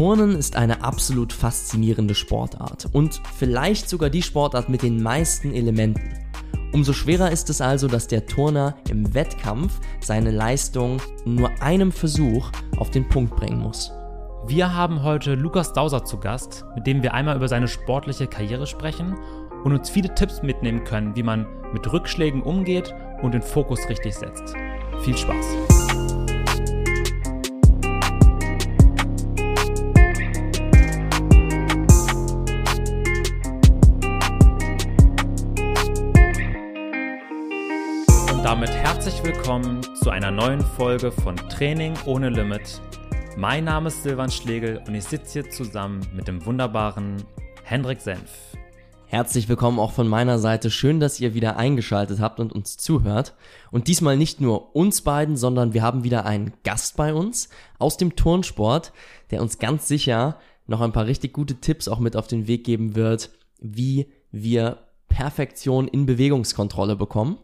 Turnen ist eine absolut faszinierende Sportart und vielleicht sogar die Sportart mit den meisten Elementen. Umso schwerer ist es also, dass der Turner im Wettkampf seine Leistung in nur einem Versuch auf den Punkt bringen muss. Wir haben heute Lukas Dauser zu Gast, mit dem wir einmal über seine sportliche Karriere sprechen und uns viele Tipps mitnehmen können, wie man mit Rückschlägen umgeht und den Fokus richtig setzt. Viel Spaß! Damit herzlich willkommen zu einer neuen Folge von Training ohne Limit. Mein Name ist Silvan Schlegel und ich sitze hier zusammen mit dem wunderbaren Hendrik Senf. Herzlich willkommen auch von meiner Seite. Schön, dass ihr wieder eingeschaltet habt und uns zuhört. Und diesmal nicht nur uns beiden, sondern wir haben wieder einen Gast bei uns aus dem Turnsport, der uns ganz sicher noch ein paar richtig gute Tipps auch mit auf den Weg geben wird, wie wir Perfektion in Bewegungskontrolle bekommen.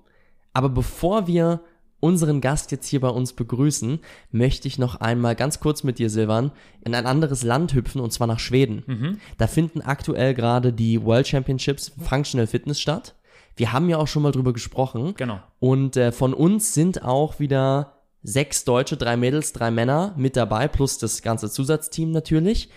Aber bevor wir unseren Gast jetzt hier bei uns begrüßen, möchte ich noch einmal ganz kurz mit dir, Silvan, in ein anderes Land hüpfen und zwar nach Schweden. Mhm. Da finden aktuell gerade die World Championships Functional Fitness statt. Wir haben ja auch schon mal drüber gesprochen. Genau. Und äh, von uns sind auch wieder sechs Deutsche, drei Mädels, drei Männer mit dabei, plus das ganze Zusatzteam natürlich.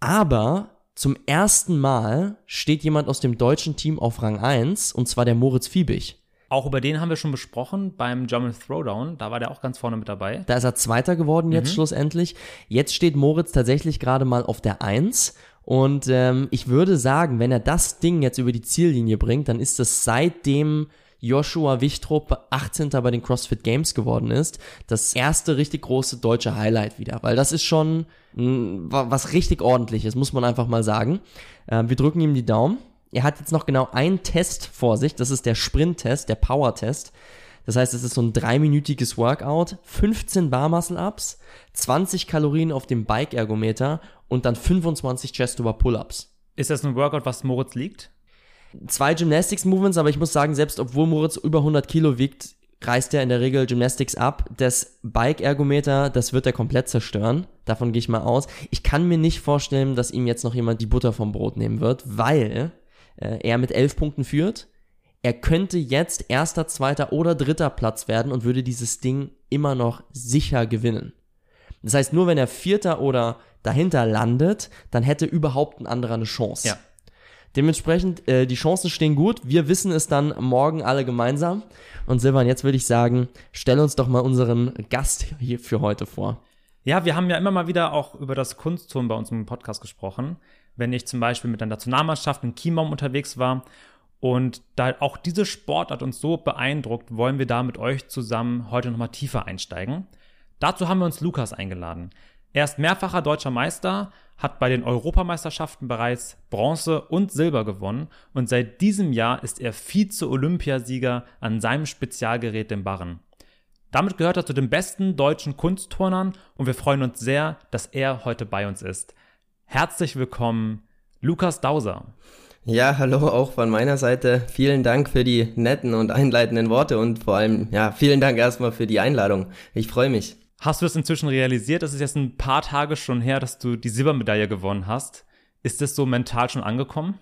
Aber zum ersten Mal steht jemand aus dem deutschen Team auf Rang 1, und zwar der Moritz Fiebig. Auch über den haben wir schon besprochen beim German Throwdown. Da war der auch ganz vorne mit dabei. Da ist er Zweiter geworden jetzt mhm. schlussendlich. Jetzt steht Moritz tatsächlich gerade mal auf der Eins. Und ähm, ich würde sagen, wenn er das Ding jetzt über die Ziellinie bringt, dann ist das seitdem Joshua Wichtrup 18. bei den CrossFit Games geworden ist, das erste richtig große deutsche Highlight wieder. Weil das ist schon mh, was richtig ordentliches, muss man einfach mal sagen. Äh, wir drücken ihm die Daumen. Er hat jetzt noch genau einen Test vor sich. Das ist der Sprint-Test, der Power-Test. Das heißt, es ist so ein dreiminütiges Workout, 15 Bar Muscle Ups, 20 Kalorien auf dem Bike Ergometer und dann 25 Chest over Pull-Ups. Ist das ein Workout, was Moritz liegt? Zwei Gymnastics Movements, aber ich muss sagen, selbst obwohl Moritz über 100 Kilo wiegt, reißt er in der Regel Gymnastics ab. Das Bike Ergometer, das wird er komplett zerstören. Davon gehe ich mal aus. Ich kann mir nicht vorstellen, dass ihm jetzt noch jemand die Butter vom Brot nehmen wird, weil äh, er mit elf Punkten führt. Er könnte jetzt erster, zweiter oder dritter Platz werden und würde dieses Ding immer noch sicher gewinnen. Das heißt, nur wenn er vierter oder dahinter landet, dann hätte überhaupt ein anderer eine Chance. Ja. Dementsprechend, äh, die Chancen stehen gut. Wir wissen es dann morgen alle gemeinsam. Und Silvan, jetzt würde ich sagen, stell uns doch mal unseren Gast hier für heute vor. Ja, wir haben ja immer mal wieder auch über das Kunstturm bei uns im Podcast gesprochen wenn ich zum Beispiel mit der Nationalmannschaft in Chiembaum unterwegs war. Und da auch diese Sportart uns so beeindruckt, wollen wir da mit euch zusammen heute nochmal tiefer einsteigen. Dazu haben wir uns Lukas eingeladen. Er ist mehrfacher deutscher Meister, hat bei den Europameisterschaften bereits Bronze und Silber gewonnen und seit diesem Jahr ist er Vize-Olympiasieger an seinem Spezialgerät, dem Barren. Damit gehört er zu den besten deutschen Kunstturnern und wir freuen uns sehr, dass er heute bei uns ist. Herzlich willkommen, Lukas Dauser. Ja, hallo auch von meiner Seite. Vielen Dank für die netten und einleitenden Worte und vor allem, ja, vielen Dank erstmal für die Einladung. Ich freue mich. Hast du es inzwischen realisiert? Es ist jetzt ein paar Tage schon her, dass du die Silbermedaille gewonnen hast. Ist das so mental schon angekommen?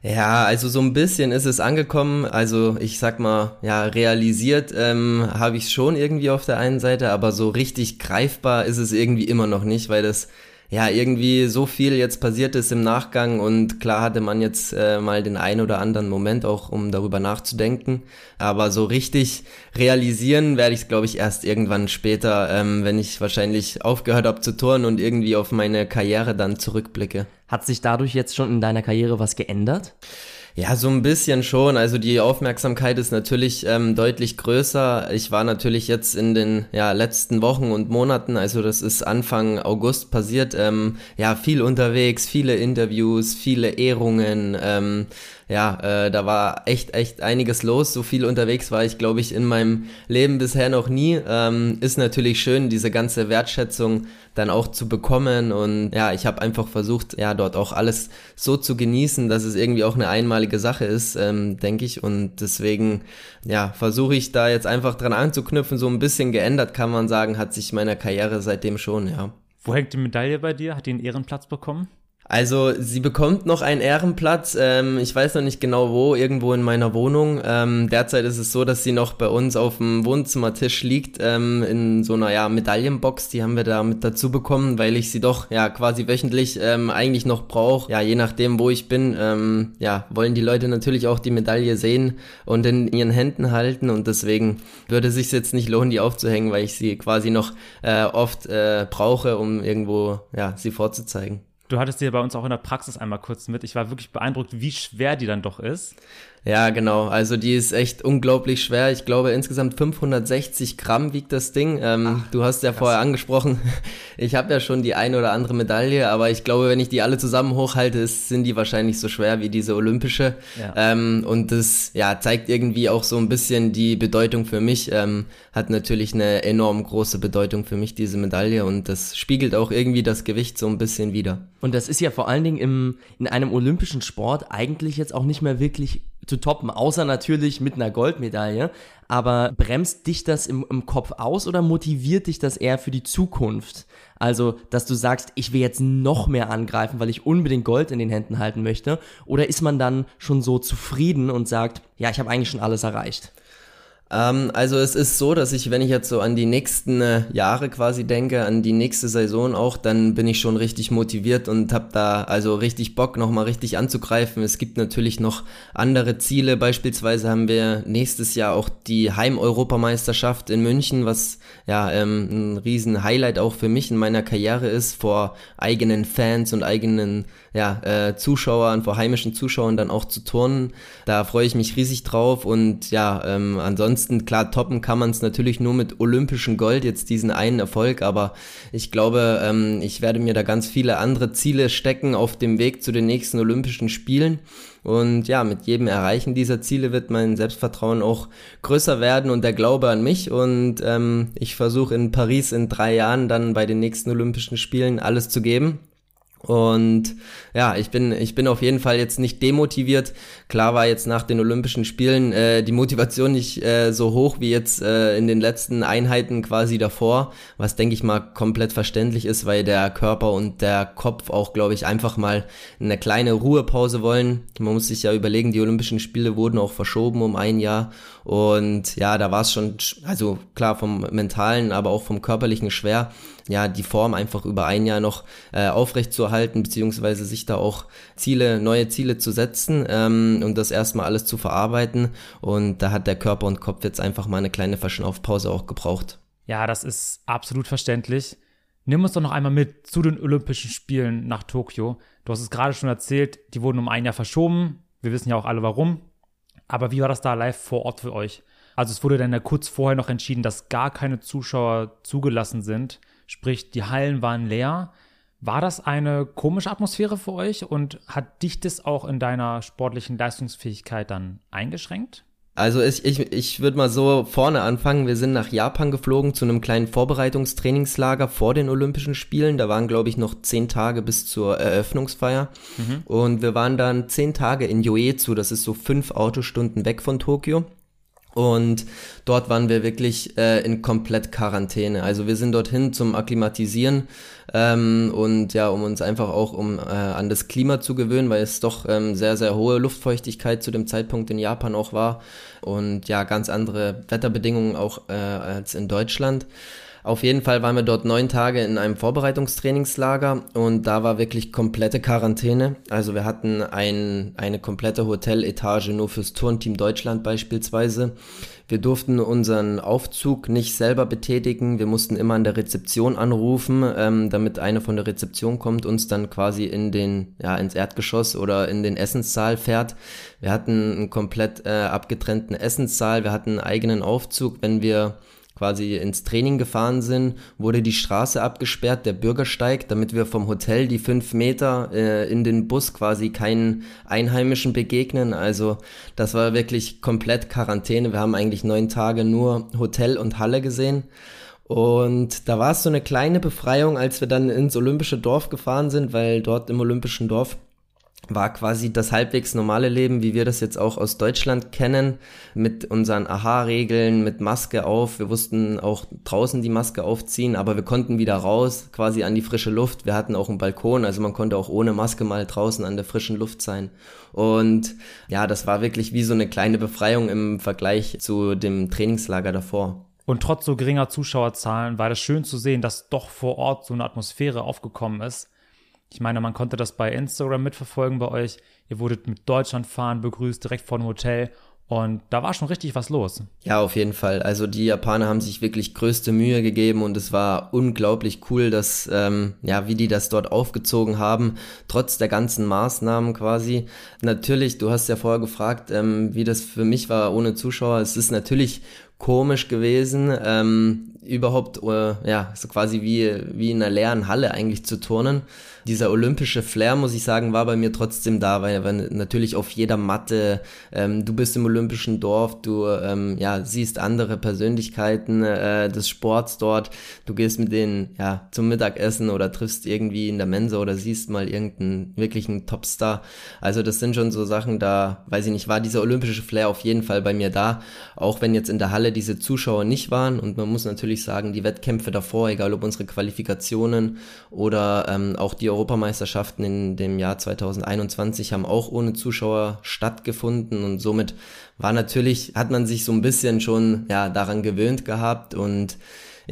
Ja, also so ein bisschen ist es angekommen. Also ich sag mal, ja, realisiert ähm, habe ich schon irgendwie auf der einen Seite, aber so richtig greifbar ist es irgendwie immer noch nicht, weil das ja, irgendwie so viel jetzt passiert ist im Nachgang und klar hatte man jetzt äh, mal den ein oder anderen Moment auch, um darüber nachzudenken. Aber so richtig realisieren werde ich es, glaube ich, erst irgendwann später, ähm, wenn ich wahrscheinlich aufgehört habe zu turnen und irgendwie auf meine Karriere dann zurückblicke. Hat sich dadurch jetzt schon in deiner Karriere was geändert? Ja, so ein bisschen schon. Also die Aufmerksamkeit ist natürlich ähm, deutlich größer. Ich war natürlich jetzt in den ja, letzten Wochen und Monaten, also das ist Anfang August passiert, ähm, ja, viel unterwegs, viele Interviews, viele Ehrungen. Ähm, ja, äh, da war echt, echt einiges los. So viel unterwegs war ich, glaube ich, in meinem Leben bisher noch nie. Ähm, ist natürlich schön, diese ganze Wertschätzung dann auch zu bekommen. Und ja, ich habe einfach versucht, ja, dort auch alles so zu genießen, dass es irgendwie auch eine einmalige Sache ist, ähm, denke ich. Und deswegen, ja, versuche ich da jetzt einfach dran anzuknüpfen. So ein bisschen geändert, kann man sagen, hat sich meine Karriere seitdem schon, ja. Wo hängt die Medaille bei dir? Hat die einen Ehrenplatz bekommen? Also sie bekommt noch einen Ehrenplatz. Ähm, ich weiß noch nicht genau wo, irgendwo in meiner Wohnung. Ähm, derzeit ist es so, dass sie noch bei uns auf dem Wohnzimmertisch liegt, ähm, in so einer ja, Medaillenbox. Die haben wir da mit dazu bekommen, weil ich sie doch ja quasi wöchentlich ähm, eigentlich noch brauche. Ja, je nachdem, wo ich bin, ähm, ja, wollen die Leute natürlich auch die Medaille sehen und in ihren Händen halten. Und deswegen würde es sich jetzt nicht lohnen, die aufzuhängen, weil ich sie quasi noch äh, oft äh, brauche, um irgendwo ja, sie vorzuzeigen. Du hattest die bei uns auch in der Praxis einmal kurz mit. Ich war wirklich beeindruckt, wie schwer die dann doch ist. Ja, genau. Also die ist echt unglaublich schwer. Ich glaube, insgesamt 560 Gramm wiegt das Ding. Ähm, Ach, du hast ja krass. vorher angesprochen, ich habe ja schon die eine oder andere Medaille, aber ich glaube, wenn ich die alle zusammen hochhalte, sind die wahrscheinlich so schwer wie diese olympische. Ja. Ähm, und das ja, zeigt irgendwie auch so ein bisschen die Bedeutung für mich. Ähm, hat natürlich eine enorm große Bedeutung für mich, diese Medaille. Und das spiegelt auch irgendwie das Gewicht so ein bisschen wieder. Und das ist ja vor allen Dingen im, in einem olympischen Sport eigentlich jetzt auch nicht mehr wirklich zu toppen, außer natürlich mit einer Goldmedaille. Aber bremst dich das im, im Kopf aus oder motiviert dich das eher für die Zukunft? Also, dass du sagst, ich will jetzt noch mehr angreifen, weil ich unbedingt Gold in den Händen halten möchte? Oder ist man dann schon so zufrieden und sagt, ja, ich habe eigentlich schon alles erreicht? Ähm, also es ist so, dass ich, wenn ich jetzt so an die nächsten äh, Jahre quasi denke, an die nächste Saison auch, dann bin ich schon richtig motiviert und habe da also richtig Bock, nochmal richtig anzugreifen. Es gibt natürlich noch andere Ziele. Beispielsweise haben wir nächstes Jahr auch die Heim-Europameisterschaft in München, was ja ähm, ein riesen Highlight auch für mich in meiner Karriere ist, vor eigenen Fans und eigenen ja, äh, Zuschauern, vor heimischen Zuschauern dann auch zu turnen. Da freue ich mich riesig drauf und ja, ähm, ansonsten klar toppen kann man es natürlich nur mit olympischem Gold, jetzt diesen einen Erfolg, aber ich glaube, ähm, ich werde mir da ganz viele andere Ziele stecken auf dem Weg zu den nächsten Olympischen Spielen. Und ja, mit jedem Erreichen dieser Ziele wird mein Selbstvertrauen auch größer werden und der Glaube an mich. Und ähm, ich versuche in Paris in drei Jahren dann bei den nächsten Olympischen Spielen alles zu geben. Und ja, ich bin, ich bin auf jeden Fall jetzt nicht demotiviert. Klar war jetzt nach den Olympischen Spielen äh, die Motivation nicht äh, so hoch wie jetzt äh, in den letzten Einheiten quasi davor, was denke ich mal komplett verständlich ist, weil der Körper und der Kopf auch, glaube ich, einfach mal eine kleine Ruhepause wollen. Man muss sich ja überlegen, die Olympischen Spiele wurden auch verschoben um ein Jahr und ja, da war es schon, also klar vom mentalen, aber auch vom körperlichen schwer ja, die Form einfach über ein Jahr noch äh, aufrecht zu erhalten, beziehungsweise sich da auch Ziele, neue Ziele zu setzen ähm, und das erstmal alles zu verarbeiten. Und da hat der Körper und Kopf jetzt einfach mal eine kleine Verschnaufpause auch gebraucht. Ja, das ist absolut verständlich. Nimm uns doch noch einmal mit zu den Olympischen Spielen nach Tokio. Du hast es gerade schon erzählt, die wurden um ein Jahr verschoben. Wir wissen ja auch alle warum. Aber wie war das da live vor Ort für euch? Also es wurde dann ja kurz vorher noch entschieden, dass gar keine Zuschauer zugelassen sind sprich die Hallen waren leer. War das eine komische Atmosphäre für euch und hat dich das auch in deiner sportlichen Leistungsfähigkeit dann eingeschränkt? Also ich, ich, ich würde mal so vorne anfangen. Wir sind nach Japan geflogen zu einem kleinen Vorbereitungstrainingslager vor den Olympischen Spielen. Da waren, glaube ich, noch zehn Tage bis zur Eröffnungsfeier. Mhm. Und wir waren dann zehn Tage in Yoezu. Das ist so fünf Autostunden weg von Tokio. Und dort waren wir wirklich äh, in komplett Quarantäne. Also wir sind dorthin zum Akklimatisieren ähm, und ja, um uns einfach auch um äh, an das Klima zu gewöhnen, weil es doch ähm, sehr, sehr hohe Luftfeuchtigkeit zu dem Zeitpunkt in Japan auch war und ja, ganz andere Wetterbedingungen auch äh, als in Deutschland. Auf jeden Fall waren wir dort neun Tage in einem Vorbereitungstrainingslager und da war wirklich komplette Quarantäne. Also wir hatten ein, eine komplette Hoteletage nur fürs Turnteam Deutschland beispielsweise. Wir durften unseren Aufzug nicht selber betätigen. Wir mussten immer an der Rezeption anrufen, ähm, damit eine von der Rezeption kommt, uns dann quasi in den, ja, ins Erdgeschoss oder in den Essenssaal fährt. Wir hatten einen komplett äh, abgetrennten Essenssaal. Wir hatten einen eigenen Aufzug, wenn wir quasi ins Training gefahren sind, wurde die Straße abgesperrt, der Bürgersteig, damit wir vom Hotel die fünf Meter äh, in den Bus quasi keinen Einheimischen begegnen. Also das war wirklich komplett Quarantäne. Wir haben eigentlich neun Tage nur Hotel und Halle gesehen. Und da war es so eine kleine Befreiung, als wir dann ins Olympische Dorf gefahren sind, weil dort im Olympischen Dorf war quasi das halbwegs normale Leben, wie wir das jetzt auch aus Deutschland kennen, mit unseren Aha-Regeln, mit Maske auf. Wir wussten auch draußen die Maske aufziehen, aber wir konnten wieder raus, quasi an die frische Luft. Wir hatten auch einen Balkon, also man konnte auch ohne Maske mal draußen an der frischen Luft sein. Und ja, das war wirklich wie so eine kleine Befreiung im Vergleich zu dem Trainingslager davor. Und trotz so geringer Zuschauerzahlen war das schön zu sehen, dass doch vor Ort so eine Atmosphäre aufgekommen ist ich meine, man konnte das bei Instagram mitverfolgen bei euch. Ihr wurdet mit Deutschlandfahren begrüßt, direkt vor dem Hotel. Und da war schon richtig was los. Ja, auf jeden Fall. Also die Japaner haben sich wirklich größte Mühe gegeben und es war unglaublich cool, dass ähm, ja, wie die das dort aufgezogen haben, trotz der ganzen Maßnahmen quasi. Natürlich, du hast ja vorher gefragt, ähm, wie das für mich war ohne Zuschauer. Es ist natürlich komisch gewesen, ähm, überhaupt äh, ja so quasi wie wie in einer leeren Halle eigentlich zu turnen. Dieser olympische Flair, muss ich sagen, war bei mir trotzdem da, weil, weil natürlich auf jeder Matte, ähm, du bist im olympischen Dorf, du ähm, ja, siehst andere Persönlichkeiten äh, des Sports dort, du gehst mit denen ja, zum Mittagessen oder triffst irgendwie in der Mensa oder siehst mal irgendeinen wirklichen Topstar. Also das sind schon so Sachen, da, weiß ich nicht, war dieser olympische Flair auf jeden Fall bei mir da, auch wenn jetzt in der Halle diese Zuschauer nicht waren und man muss natürlich sagen, die Wettkämpfe davor, egal ob unsere Qualifikationen oder ähm, auch die Europameisterschaften in dem Jahr 2021 haben auch ohne Zuschauer stattgefunden und somit war natürlich, hat man sich so ein bisschen schon ja, daran gewöhnt gehabt und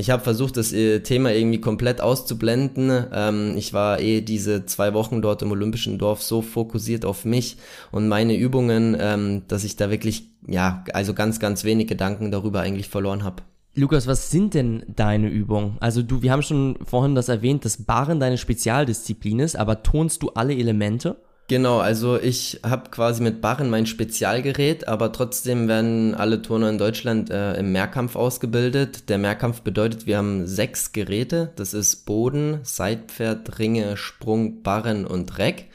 ich habe versucht, das äh, Thema irgendwie komplett auszublenden. Ähm, ich war eh diese zwei Wochen dort im Olympischen Dorf so fokussiert auf mich und meine Übungen, ähm, dass ich da wirklich, ja, also ganz, ganz wenig Gedanken darüber eigentlich verloren habe. Lukas, was sind denn deine Übungen? Also du, wir haben schon vorhin das erwähnt, dass Barren deine Spezialdisziplin ist, aber tonst du alle Elemente? Genau, also ich habe quasi mit Barren mein Spezialgerät, aber trotzdem werden alle Turner in Deutschland äh, im Mehrkampf ausgebildet. Der Mehrkampf bedeutet, wir haben sechs Geräte. Das ist Boden, Seitpferd, Ringe, Sprung, Barren und Reck.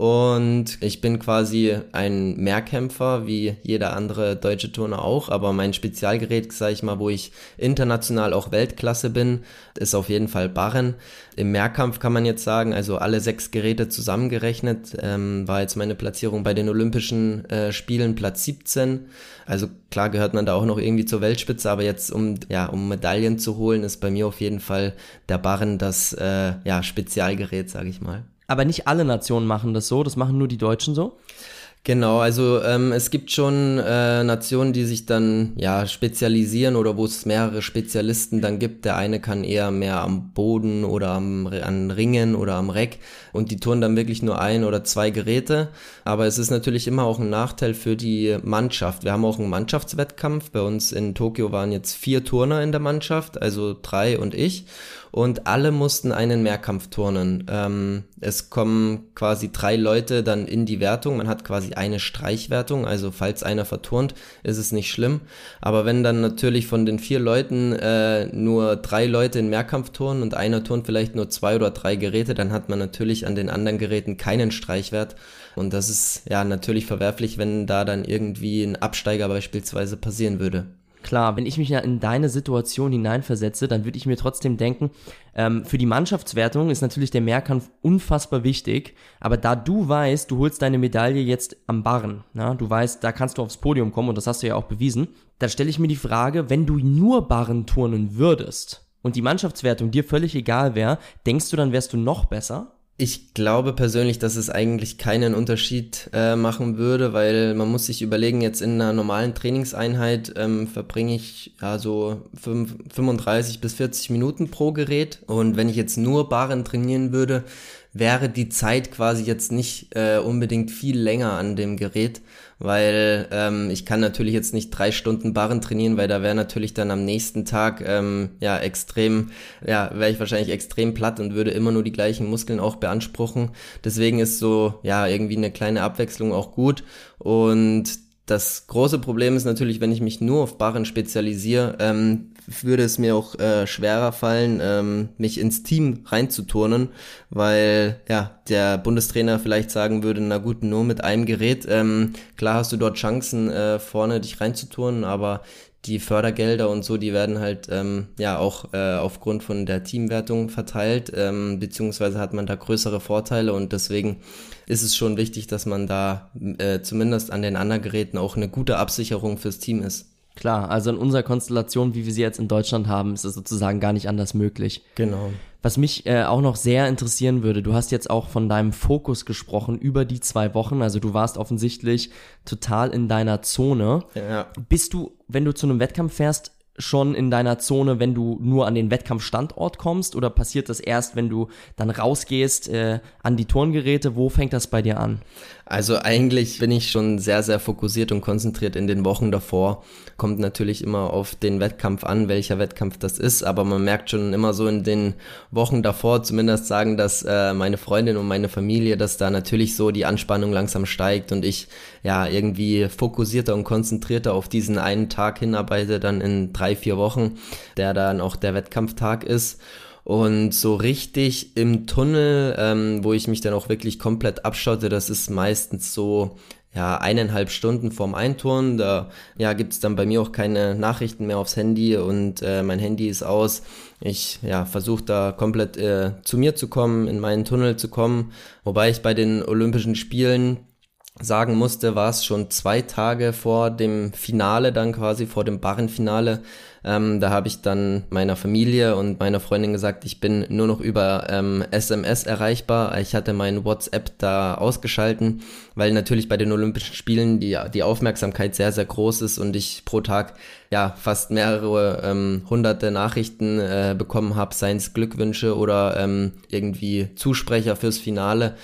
Und ich bin quasi ein Mehrkämpfer, wie jeder andere deutsche Turner auch, aber mein Spezialgerät, sage ich mal, wo ich international auch Weltklasse bin, ist auf jeden Fall Barren. Im Mehrkampf kann man jetzt sagen, also alle sechs Geräte zusammengerechnet, ähm, war jetzt meine Platzierung bei den Olympischen äh, Spielen Platz 17. Also klar gehört man da auch noch irgendwie zur Weltspitze, aber jetzt um ja um Medaillen zu holen, ist bei mir auf jeden Fall der Barren das äh, ja Spezialgerät, sage ich mal. Aber nicht alle Nationen machen das so, das machen nur die Deutschen so? Genau, also ähm, es gibt schon äh, Nationen, die sich dann ja spezialisieren oder wo es mehrere Spezialisten dann gibt. Der eine kann eher mehr am Boden oder am, an Ringen oder am Reck und die turnen dann wirklich nur ein oder zwei Geräte. Aber es ist natürlich immer auch ein Nachteil für die Mannschaft. Wir haben auch einen Mannschaftswettkampf. Bei uns in Tokio waren jetzt vier Turner in der Mannschaft, also drei und ich und alle mussten einen Mehrkampf turnen. Ähm, es kommen quasi drei Leute dann in die Wertung. Man hat quasi eine Streichwertung, also falls einer verturnt, ist es nicht schlimm. Aber wenn dann natürlich von den vier Leuten äh, nur drei Leute in Mehrkampf turnen und einer turnt vielleicht nur zwei oder drei Geräte, dann hat man natürlich an den anderen Geräten keinen Streichwert. Und das ist ja natürlich verwerflich, wenn da dann irgendwie ein Absteiger beispielsweise passieren würde. Klar, wenn ich mich ja in deine Situation hineinversetze, dann würde ich mir trotzdem denken, ähm, für die Mannschaftswertung ist natürlich der Mehrkampf unfassbar wichtig, aber da du weißt, du holst deine Medaille jetzt am Barren, na, du weißt, da kannst du aufs Podium kommen und das hast du ja auch bewiesen, da stelle ich mir die Frage, wenn du nur Barren turnen würdest und die Mannschaftswertung dir völlig egal wäre, denkst du, dann wärst du noch besser? Ich glaube persönlich, dass es eigentlich keinen Unterschied äh, machen würde, weil man muss sich überlegen, jetzt in einer normalen Trainingseinheit ähm, verbringe ich ja so 5, 35 bis 40 Minuten pro Gerät. Und wenn ich jetzt nur Barren trainieren würde, wäre die Zeit quasi jetzt nicht äh, unbedingt viel länger an dem Gerät, weil ähm, ich kann natürlich jetzt nicht drei Stunden Barren trainieren, weil da wäre natürlich dann am nächsten Tag ähm, ja extrem, ja, wäre ich wahrscheinlich extrem platt und würde immer nur die gleichen Muskeln auch beanspruchen. Deswegen ist so, ja, irgendwie eine kleine Abwechslung auch gut und das große Problem ist natürlich, wenn ich mich nur auf Barren spezialisiere, ähm, würde es mir auch äh, schwerer fallen, ähm, mich ins Team reinzuturnen, weil ja der Bundestrainer vielleicht sagen würde, na gut, nur mit einem Gerät. Ähm, klar hast du dort Chancen, äh, vorne dich reinzuturnen, aber die Fördergelder und so, die werden halt ähm, ja auch äh, aufgrund von der Teamwertung verteilt, ähm, beziehungsweise hat man da größere Vorteile und deswegen ist es schon wichtig, dass man da äh, zumindest an den anderen Geräten auch eine gute Absicherung fürs Team ist. Klar, also in unserer Konstellation, wie wir sie jetzt in Deutschland haben, ist es sozusagen gar nicht anders möglich. Genau. Was mich äh, auch noch sehr interessieren würde, du hast jetzt auch von deinem Fokus gesprochen über die zwei Wochen. Also du warst offensichtlich total in deiner Zone. Ja. Bist du, wenn du zu einem Wettkampf fährst, schon in deiner Zone, wenn du nur an den Wettkampfstandort kommst? Oder passiert das erst, wenn du dann rausgehst äh, an die Turngeräte? Wo fängt das bei dir an? Also eigentlich bin ich schon sehr, sehr fokussiert und konzentriert in den Wochen davor. Kommt natürlich immer auf den Wettkampf an, welcher Wettkampf das ist, aber man merkt schon immer so in den Wochen davor, zumindest sagen dass äh, meine Freundin und meine Familie, dass da natürlich so die Anspannung langsam steigt und ich ja irgendwie fokussierter und konzentrierter auf diesen einen Tag hinarbeite, dann in drei, vier Wochen, der dann auch der Wettkampftag ist. Und so richtig im Tunnel, ähm, wo ich mich dann auch wirklich komplett abschotte, das ist meistens so ja, eineinhalb Stunden vorm Einturnen. Da ja, gibt's dann bei mir auch keine Nachrichten mehr aufs Handy und äh, mein Handy ist aus. Ich ja, versuche da komplett äh, zu mir zu kommen, in meinen Tunnel zu kommen. Wobei ich bei den Olympischen Spielen sagen musste, war es schon zwei Tage vor dem Finale, dann quasi vor dem Barrenfinale. Ähm, da habe ich dann meiner Familie und meiner Freundin gesagt, ich bin nur noch über ähm, SMS erreichbar. Ich hatte mein WhatsApp da ausgeschalten, weil natürlich bei den Olympischen Spielen die, die Aufmerksamkeit sehr, sehr groß ist und ich pro Tag ja fast mehrere ähm, hunderte Nachrichten äh, bekommen habe, seien es Glückwünsche oder ähm, irgendwie Zusprecher fürs Finale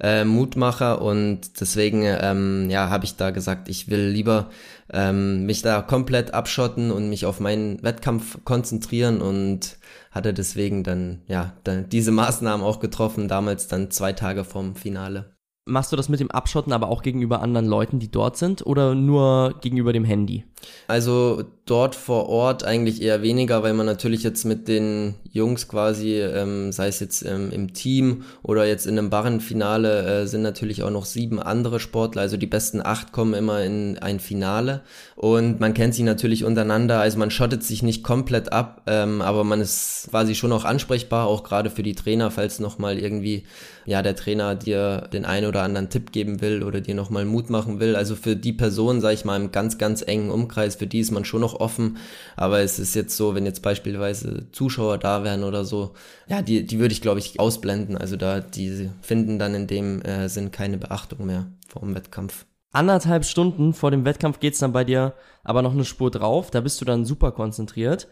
äh, Mutmacher und deswegen ähm, ja habe ich da gesagt, ich will lieber ähm, mich da komplett abschotten und mich auf meinen Wettkampf konzentrieren und hatte deswegen dann ja dann diese Maßnahmen auch getroffen, damals dann zwei Tage vorm Finale. Machst du das mit dem Abschotten aber auch gegenüber anderen Leuten, die dort sind oder nur gegenüber dem Handy? Also dort vor Ort eigentlich eher weniger, weil man natürlich jetzt mit den Jungs quasi, ähm, sei es jetzt ähm, im Team oder jetzt in einem Barrenfinale, äh, sind natürlich auch noch sieben andere Sportler. Also die besten acht kommen immer in ein Finale und man kennt sie natürlich untereinander. Also man schottet sich nicht komplett ab, ähm, aber man ist quasi schon auch ansprechbar, auch gerade für die Trainer, falls nochmal irgendwie ja der Trainer dir den einen oder anderen Tipp geben will oder dir nochmal Mut machen will. Also für die Person, sage ich mal, im ganz, ganz engen Umkreis, für die ist man schon noch offen. Aber es ist jetzt so, wenn jetzt beispielsweise Zuschauer da wären oder so, ja, die, die würde ich, glaube ich, ausblenden. Also da, die finden dann in dem äh, Sinn keine Beachtung mehr vor dem Wettkampf. Anderthalb Stunden vor dem Wettkampf geht's dann bei dir aber noch eine Spur drauf. Da bist du dann super konzentriert.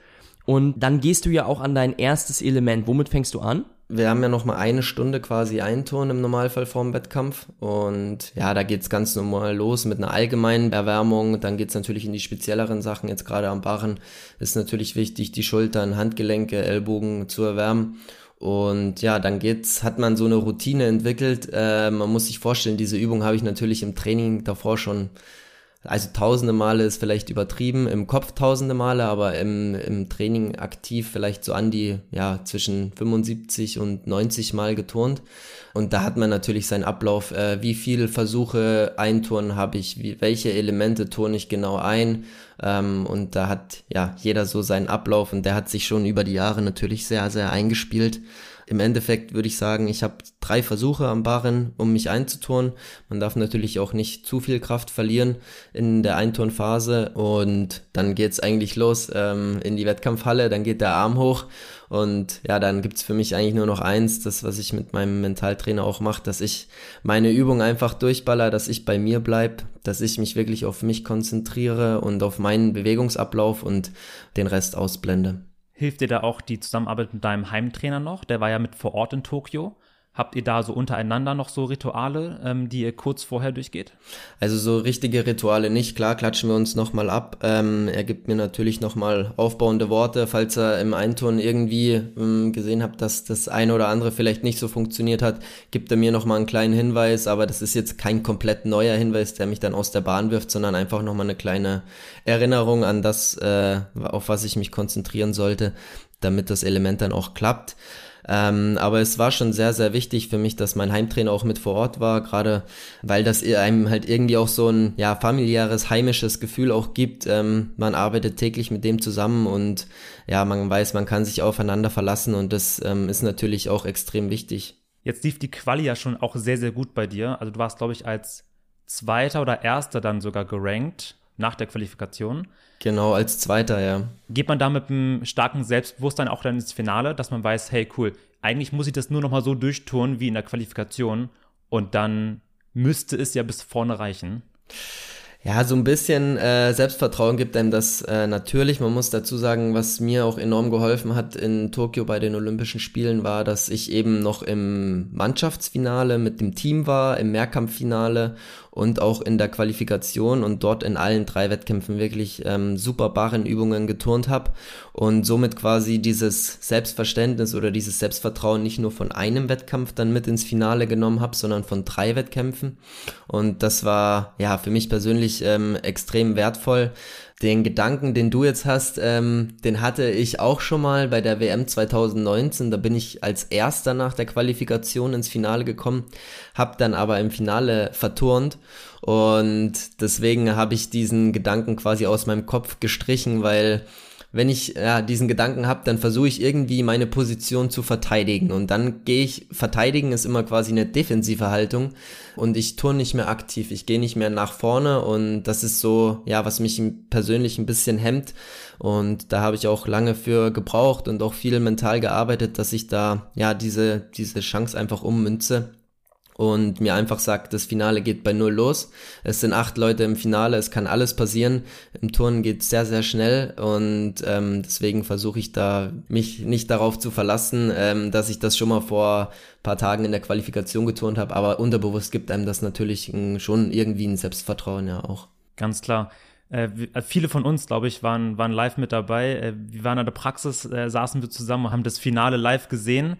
Und dann gehst du ja auch an dein erstes Element. Womit fängst du an? Wir haben ja noch mal eine Stunde quasi Einturnen im Normalfall vorm Wettkampf. Und ja, da geht's ganz normal los mit einer allgemeinen Erwärmung, dann geht's natürlich in die spezielleren Sachen, jetzt gerade am Barren. Ist natürlich wichtig, die Schultern, Handgelenke, Ellbogen zu erwärmen. Und ja, dann geht's, hat man so eine Routine entwickelt, äh, man muss sich vorstellen, diese Übung habe ich natürlich im Training davor schon also tausende Male ist vielleicht übertrieben, im Kopf tausende Male, aber im, im Training aktiv vielleicht so an die, ja, zwischen 75 und 90 Mal geturnt. Und da hat man natürlich seinen Ablauf, äh, wie viele Versuche einturnen habe ich, wie, welche Elemente turne ich genau ein. Ähm, und da hat ja jeder so seinen Ablauf und der hat sich schon über die Jahre natürlich sehr, sehr eingespielt. Im Endeffekt würde ich sagen, ich habe drei Versuche am Barren, um mich einzuturnen. Man darf natürlich auch nicht zu viel Kraft verlieren in der Einturnphase und dann geht's eigentlich los ähm, in die Wettkampfhalle, dann geht der Arm hoch und ja, dann gibt's für mich eigentlich nur noch eins, das, was ich mit meinem Mentaltrainer auch mache, dass ich meine Übung einfach durchballer, dass ich bei mir bleib, dass ich mich wirklich auf mich konzentriere und auf meinen Bewegungsablauf und den Rest ausblende. Hilft dir da auch die Zusammenarbeit mit deinem Heimtrainer noch? Der war ja mit vor Ort in Tokio. Habt ihr da so untereinander noch so Rituale, ähm, die ihr kurz vorher durchgeht? Also so richtige Rituale nicht. Klar, klatschen wir uns nochmal ab. Ähm, er gibt mir natürlich nochmal aufbauende Worte, falls er im Einton irgendwie ähm, gesehen hat, dass das eine oder andere vielleicht nicht so funktioniert hat, gibt er mir nochmal einen kleinen Hinweis. Aber das ist jetzt kein komplett neuer Hinweis, der mich dann aus der Bahn wirft, sondern einfach nochmal eine kleine Erinnerung an das, äh, auf was ich mich konzentrieren sollte, damit das Element dann auch klappt. Ähm, aber es war schon sehr, sehr wichtig für mich, dass mein Heimtrainer auch mit vor Ort war, gerade weil das einem halt irgendwie auch so ein ja, familiäres, heimisches Gefühl auch gibt. Ähm, man arbeitet täglich mit dem zusammen und ja, man weiß, man kann sich aufeinander verlassen und das ähm, ist natürlich auch extrem wichtig. Jetzt lief die Quali ja schon auch sehr, sehr gut bei dir. Also du warst, glaube ich, als Zweiter oder Erster dann sogar gerankt nach der Qualifikation. Genau, als Zweiter, ja. Geht man da mit einem starken Selbstbewusstsein auch dann ins Finale, dass man weiß, hey, cool, eigentlich muss ich das nur noch mal so durchtun wie in der Qualifikation und dann müsste es ja bis vorne reichen. Ja, so ein bisschen äh, Selbstvertrauen gibt einem das äh, natürlich. Man muss dazu sagen, was mir auch enorm geholfen hat in Tokio bei den Olympischen Spielen war, dass ich eben noch im Mannschaftsfinale mit dem Team war, im Mehrkampffinale und auch in der Qualifikation und dort in allen drei Wettkämpfen wirklich ähm, super Barrenübungen geturnt habe und somit quasi dieses Selbstverständnis oder dieses Selbstvertrauen nicht nur von einem Wettkampf dann mit ins Finale genommen habe, sondern von drei Wettkämpfen. Und das war ja für mich persönlich ähm, extrem wertvoll, den Gedanken, den du jetzt hast, ähm, den hatte ich auch schon mal bei der WM 2019. Da bin ich als erster nach der Qualifikation ins Finale gekommen, habe dann aber im Finale verturnt und deswegen habe ich diesen Gedanken quasi aus meinem Kopf gestrichen, weil wenn ich ja, diesen Gedanken habe, dann versuche ich irgendwie meine Position zu verteidigen. Und dann gehe ich, verteidigen ist immer quasi eine defensive Haltung und ich tue nicht mehr aktiv, ich gehe nicht mehr nach vorne und das ist so, ja, was mich persönlich ein bisschen hemmt. Und da habe ich auch lange für gebraucht und auch viel mental gearbeitet, dass ich da ja diese, diese Chance einfach ummünze und mir einfach sagt, das Finale geht bei null los. Es sind acht Leute im Finale, es kann alles passieren. Im Turnen geht sehr, sehr schnell und ähm, deswegen versuche ich da mich nicht darauf zu verlassen, ähm, dass ich das schon mal vor paar Tagen in der Qualifikation geturnt habe, aber unterbewusst gibt einem das natürlich schon irgendwie ein Selbstvertrauen ja auch. Ganz klar. Äh, äh viele von uns, glaube ich, waren, waren live mit dabei. Äh, wir waren in der Praxis, äh, saßen wir zusammen und haben das Finale live gesehen.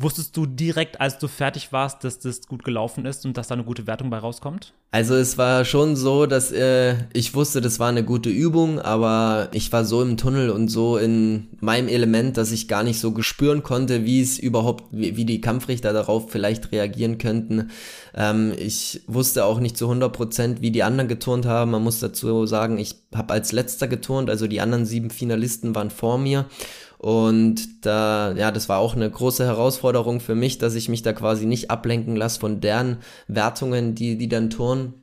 Wusstest du direkt, als du fertig warst, dass das gut gelaufen ist und dass da eine gute Wertung bei rauskommt? Also es war schon so, dass äh, ich wusste, das war eine gute Übung, aber ich war so im Tunnel und so in meinem Element, dass ich gar nicht so gespüren konnte, wie es überhaupt, wie, wie die Kampfrichter darauf vielleicht reagieren könnten. Ähm, ich wusste auch nicht zu 100 Prozent, wie die anderen geturnt haben. Man muss dazu sagen, ich habe als letzter geturnt, also die anderen sieben Finalisten waren vor mir. Und da, ja, das war auch eine große Herausforderung für mich, dass ich mich da quasi nicht ablenken lasse von deren Wertungen, die, die dann turnen.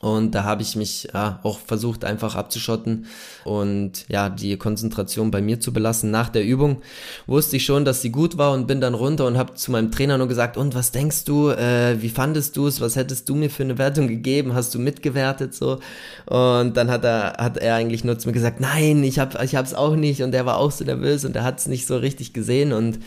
Und da habe ich mich ja, auch versucht, einfach abzuschotten und ja, die Konzentration bei mir zu belassen. Nach der Übung wusste ich schon, dass sie gut war und bin dann runter und habe zu meinem Trainer nur gesagt, und was denkst du, äh, wie fandest du es, was hättest du mir für eine Wertung gegeben, hast du mitgewertet? So? Und dann hat er, hat er eigentlich nur zu mir gesagt, nein, ich habe ich hab's auch nicht. Und er war auch so nervös und er hat es nicht so richtig gesehen. Und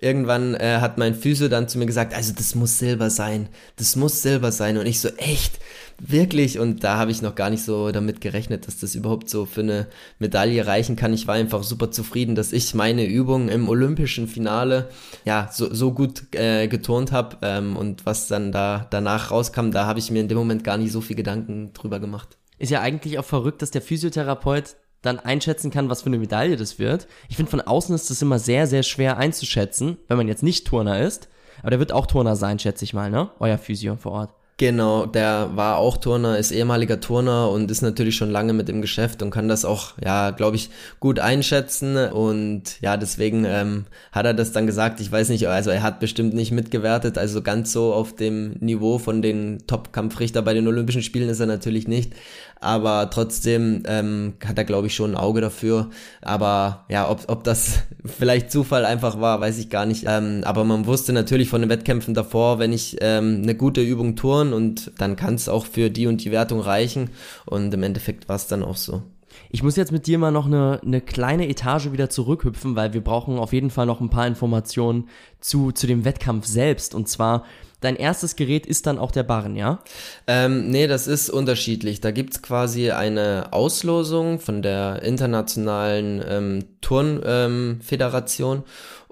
irgendwann äh, hat mein Physio dann zu mir gesagt, also das muss Silber sein, das muss Silber sein. Und ich so, echt, wirklich? Und da habe ich noch gar nicht so damit gerechnet, dass das überhaupt so für eine Medaille reichen kann. Ich war einfach super zufrieden, dass ich meine Übung im olympischen Finale ja so, so gut äh, geturnt habe. Ähm, und was dann da danach rauskam, da habe ich mir in dem Moment gar nicht so viel Gedanken drüber gemacht. Ist ja eigentlich auch verrückt, dass der Physiotherapeut dann einschätzen kann, was für eine Medaille das wird. Ich finde, von außen ist das immer sehr, sehr schwer einzuschätzen, wenn man jetzt nicht Turner ist. Aber der wird auch Turner sein, schätze ich mal, ne? Euer Physio vor Ort. Genau, der war auch Turner, ist ehemaliger Turner und ist natürlich schon lange mit im Geschäft und kann das auch, ja, glaube ich, gut einschätzen. Und ja, deswegen ähm, hat er das dann gesagt. Ich weiß nicht, also er hat bestimmt nicht mitgewertet, also ganz so auf dem Niveau von den Top-Kampfrichter bei den Olympischen Spielen ist er natürlich nicht aber trotzdem ähm, hat er, glaube ich, schon ein Auge dafür. Aber ja, ob, ob das vielleicht Zufall einfach war, weiß ich gar nicht. Ähm, aber man wusste natürlich von den Wettkämpfen davor, wenn ich ähm, eine gute Übung turn und dann kann es auch für die und die Wertung reichen. Und im Endeffekt war es dann auch so. Ich muss jetzt mit dir mal noch eine, eine kleine Etage wieder zurückhüpfen, weil wir brauchen auf jeden Fall noch ein paar Informationen zu, zu dem Wettkampf selbst. Und zwar, dein erstes Gerät ist dann auch der Barren, ja? Ähm, nee, das ist unterschiedlich. Da gibt's quasi eine Auslosung von der internationalen ähm, Turnföderation. Ähm,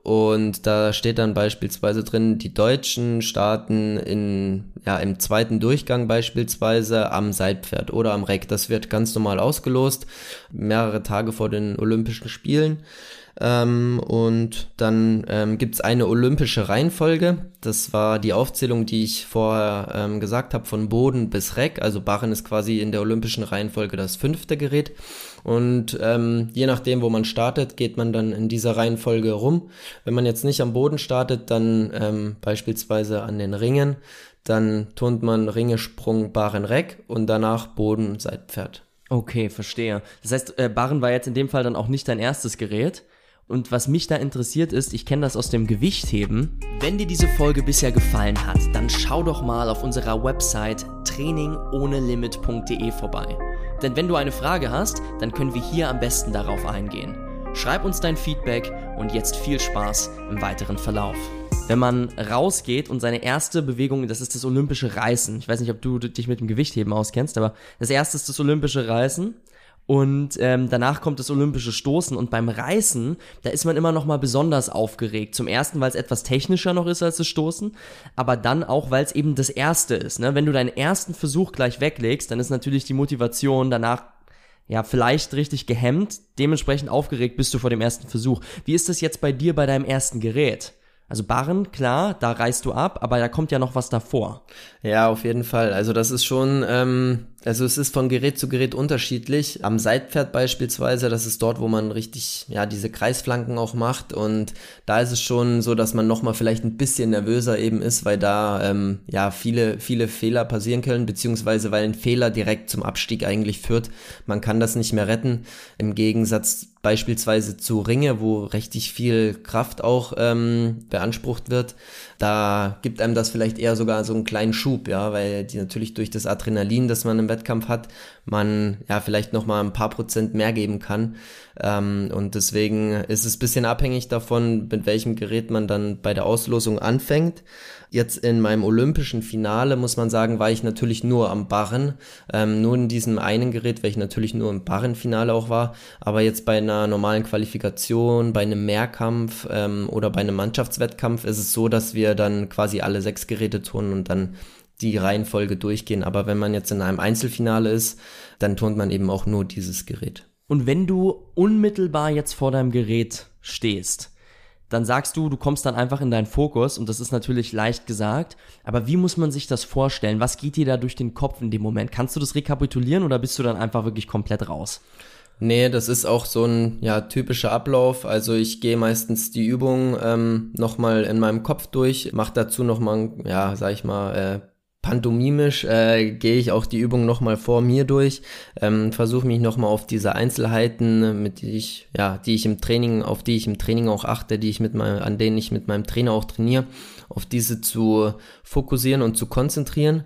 und da steht dann beispielsweise drin, die Deutschen starten in, ja, im zweiten Durchgang beispielsweise am Seilpferd oder am Reck. Das wird ganz normal ausgelost, mehrere Tage vor den Olympischen Spielen. Ähm, und dann ähm, gibt es eine olympische Reihenfolge. Das war die Aufzählung, die ich vorher ähm, gesagt habe, von Boden bis Reck. Also Barren ist quasi in der olympischen Reihenfolge das fünfte Gerät. Und ähm, je nachdem, wo man startet, geht man dann in dieser Reihenfolge rum. Wenn man jetzt nicht am Boden startet, dann ähm, beispielsweise an den Ringen, dann turnt man Ringe, Sprung, Barren, Reck und danach Boden, Seitpferd. Okay, verstehe. Das heißt, äh, Barren war jetzt in dem Fall dann auch nicht dein erstes Gerät. Und was mich da interessiert ist, ich kenne das aus dem Gewichtheben. Wenn dir diese Folge bisher gefallen hat, dann schau doch mal auf unserer Website trainingohnelimit.de vorbei. Denn wenn du eine Frage hast, dann können wir hier am besten darauf eingehen. Schreib uns dein Feedback und jetzt viel Spaß im weiteren Verlauf. Wenn man rausgeht und seine erste Bewegung, das ist das olympische Reißen. Ich weiß nicht, ob du dich mit dem Gewichtheben auskennst, aber das erste ist das olympische Reißen. Und ähm, danach kommt das olympische Stoßen und beim Reißen, da ist man immer noch mal besonders aufgeregt. Zum ersten, weil es etwas technischer noch ist als das Stoßen, aber dann auch, weil es eben das erste ist. Ne? Wenn du deinen ersten Versuch gleich weglegst, dann ist natürlich die Motivation danach ja, vielleicht richtig gehemmt, dementsprechend aufgeregt bist du vor dem ersten Versuch. Wie ist das jetzt bei dir bei deinem ersten Gerät? Also Barren, klar, da reißt du ab, aber da kommt ja noch was davor. Ja, auf jeden Fall. Also das ist schon, ähm, also es ist von Gerät zu Gerät unterschiedlich. Am Seitpferd beispielsweise, das ist dort, wo man richtig, ja, diese Kreisflanken auch macht. Und da ist es schon so, dass man nochmal vielleicht ein bisschen nervöser eben ist, weil da, ähm, ja, viele, viele Fehler passieren können, beziehungsweise weil ein Fehler direkt zum Abstieg eigentlich führt. Man kann das nicht mehr retten. Im Gegensatz beispielsweise zu Ringe, wo richtig viel Kraft auch ähm, beansprucht wird, da gibt einem das vielleicht eher sogar so einen kleinen Schub, ja, weil die natürlich durch das Adrenalin, das man im Wettkampf hat, man ja vielleicht noch mal ein paar Prozent mehr geben kann. Ähm, und deswegen ist es bisschen abhängig davon, mit welchem Gerät man dann bei der Auslosung anfängt. Jetzt in meinem olympischen Finale, muss man sagen, war ich natürlich nur am Barren. Ähm, nur in diesem einen Gerät, weil ich natürlich nur im Barrenfinale auch war. Aber jetzt bei einer normalen Qualifikation, bei einem Mehrkampf ähm, oder bei einem Mannschaftswettkampf ist es so, dass wir dann quasi alle sechs Geräte turnen und dann die Reihenfolge durchgehen. Aber wenn man jetzt in einem Einzelfinale ist, dann turnt man eben auch nur dieses Gerät. Und wenn du unmittelbar jetzt vor deinem Gerät stehst, dann sagst du, du kommst dann einfach in deinen Fokus und das ist natürlich leicht gesagt, aber wie muss man sich das vorstellen? Was geht dir da durch den Kopf in dem Moment? Kannst du das rekapitulieren oder bist du dann einfach wirklich komplett raus? Nee, das ist auch so ein ja, typischer Ablauf. Also ich gehe meistens die Übung ähm, nochmal in meinem Kopf durch, mache dazu nochmal, ja, sag ich mal, äh, pantomimisch äh, gehe ich auch die Übung nochmal vor mir durch, ähm, versuche mich nochmal auf diese Einzelheiten, mit die ich, ja, die ich im Training, auf die ich im Training auch achte, die ich mit meinem, an denen ich mit meinem Trainer auch trainiere, auf diese zu fokussieren und zu konzentrieren.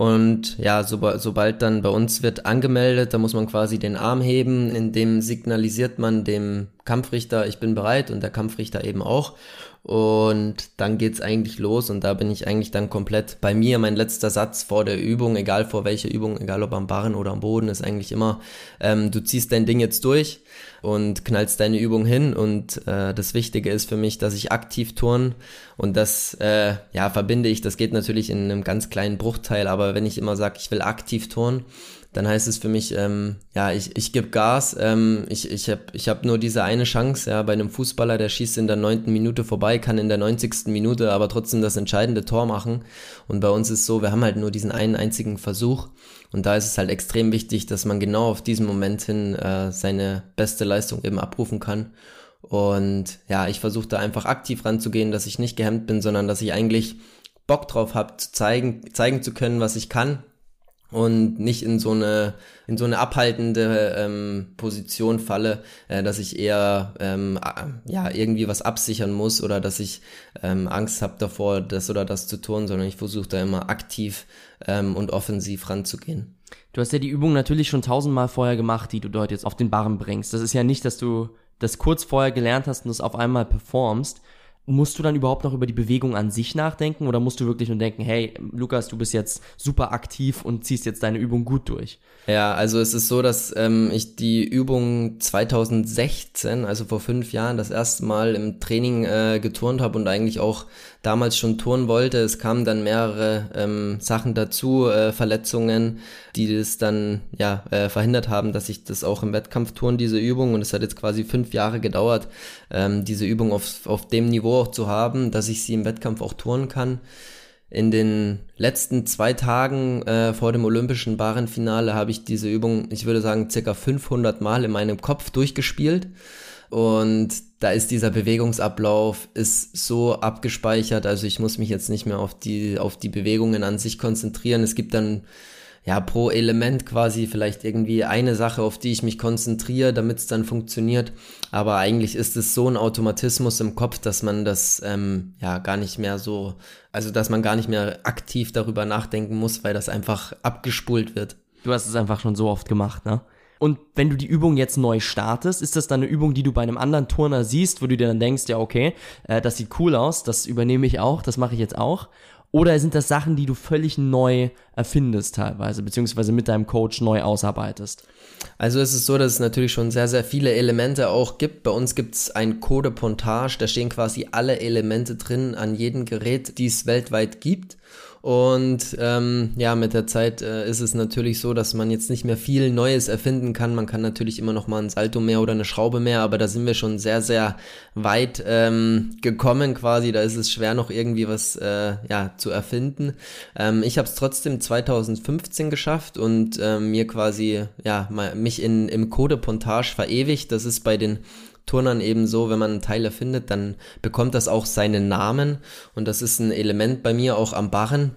Und ja, so, sobald dann bei uns wird angemeldet, da muss man quasi den Arm heben, in dem signalisiert man dem Kampfrichter, ich bin bereit und der Kampfrichter eben auch. Und dann geht's eigentlich los und da bin ich eigentlich dann komplett bei mir. Mein letzter Satz vor der Übung, egal vor welcher Übung, egal ob am Barren oder am Boden, ist eigentlich immer, ähm, du ziehst dein Ding jetzt durch und knallst deine Übung hin. Und äh, das Wichtige ist für mich, dass ich aktiv turn und das äh, ja verbinde ich. Das geht natürlich in einem ganz kleinen Bruchteil, aber wenn ich immer sage, ich will aktiv turnen, dann heißt es für mich, ähm, ja, ich, ich gebe Gas, ähm, ich, ich habe ich hab nur diese eine Chance, ja, bei einem Fußballer, der schießt in der neunten Minute vorbei, kann in der neunzigsten Minute aber trotzdem das entscheidende Tor machen. Und bei uns ist so, wir haben halt nur diesen einen einzigen Versuch. Und da ist es halt extrem wichtig, dass man genau auf diesen Moment hin äh, seine beste Leistung eben abrufen kann. Und ja, ich versuche da einfach aktiv ranzugehen, dass ich nicht gehemmt bin, sondern dass ich eigentlich Bock drauf habe, zu zeigen, zeigen zu können, was ich kann, und nicht in so eine in so eine abhaltende ähm, Position falle, äh, dass ich eher ähm, ja irgendwie was absichern muss oder dass ich ähm, Angst habe davor, das oder das zu tun, sondern ich versuche da immer aktiv ähm, und offensiv ranzugehen. Du hast ja die Übung natürlich schon tausendmal vorher gemacht, die du dort jetzt auf den Barren bringst. Das ist ja nicht, dass du das kurz vorher gelernt hast und das auf einmal performst. Musst du dann überhaupt noch über die Bewegung an sich nachdenken oder musst du wirklich nur denken, hey, Lukas, du bist jetzt super aktiv und ziehst jetzt deine Übung gut durch? Ja, also es ist so, dass ähm, ich die Übung 2016, also vor fünf Jahren, das erste Mal im Training äh, geturnt habe und eigentlich auch damals schon turnen wollte. Es kamen dann mehrere ähm, Sachen dazu, äh, Verletzungen, die das dann ja äh, verhindert haben, dass ich das auch im Wettkampf turn, diese Übung. Und es hat jetzt quasi fünf Jahre gedauert, ähm, diese Übung auf, auf dem Niveau auch zu haben, dass ich sie im Wettkampf auch turnen kann. In den letzten zwei Tagen äh, vor dem olympischen Barenfinale habe ich diese Übung, ich würde sagen, circa 500 Mal in meinem Kopf durchgespielt. Und da ist dieser Bewegungsablauf ist so abgespeichert, also ich muss mich jetzt nicht mehr auf die, auf die Bewegungen an sich konzentrieren. Es gibt dann ja, pro Element quasi vielleicht irgendwie eine Sache, auf die ich mich konzentriere, damit es dann funktioniert. Aber eigentlich ist es so ein Automatismus im Kopf, dass man das ähm, ja gar nicht mehr so, also dass man gar nicht mehr aktiv darüber nachdenken muss, weil das einfach abgespult wird. Du hast es einfach schon so oft gemacht, ne? Und wenn du die Übung jetzt neu startest, ist das dann eine Übung, die du bei einem anderen Turner siehst, wo du dir dann denkst, ja, okay, äh, das sieht cool aus, das übernehme ich auch, das mache ich jetzt auch. Oder sind das Sachen, die du völlig neu erfindest teilweise, beziehungsweise mit deinem Coach neu ausarbeitest? Also es ist so, dass es natürlich schon sehr, sehr viele Elemente auch gibt. Bei uns gibt es ein Code Pontage, da stehen quasi alle Elemente drin an jedem Gerät, die es weltweit gibt. Und ähm, ja, mit der Zeit äh, ist es natürlich so, dass man jetzt nicht mehr viel Neues erfinden kann. Man kann natürlich immer noch mal ein Salto mehr oder eine Schraube mehr, aber da sind wir schon sehr, sehr weit ähm, gekommen quasi. Da ist es schwer noch irgendwie was äh, ja, zu erfinden. Ähm, ich habe es trotzdem 2015 geschafft und ähm, mir quasi ja mal, mich in, im Code Pontage verewigt. Das ist bei den Turnern eben so, wenn man einen Teil erfindet, dann bekommt das auch seinen Namen und das ist ein Element bei mir auch am Barren.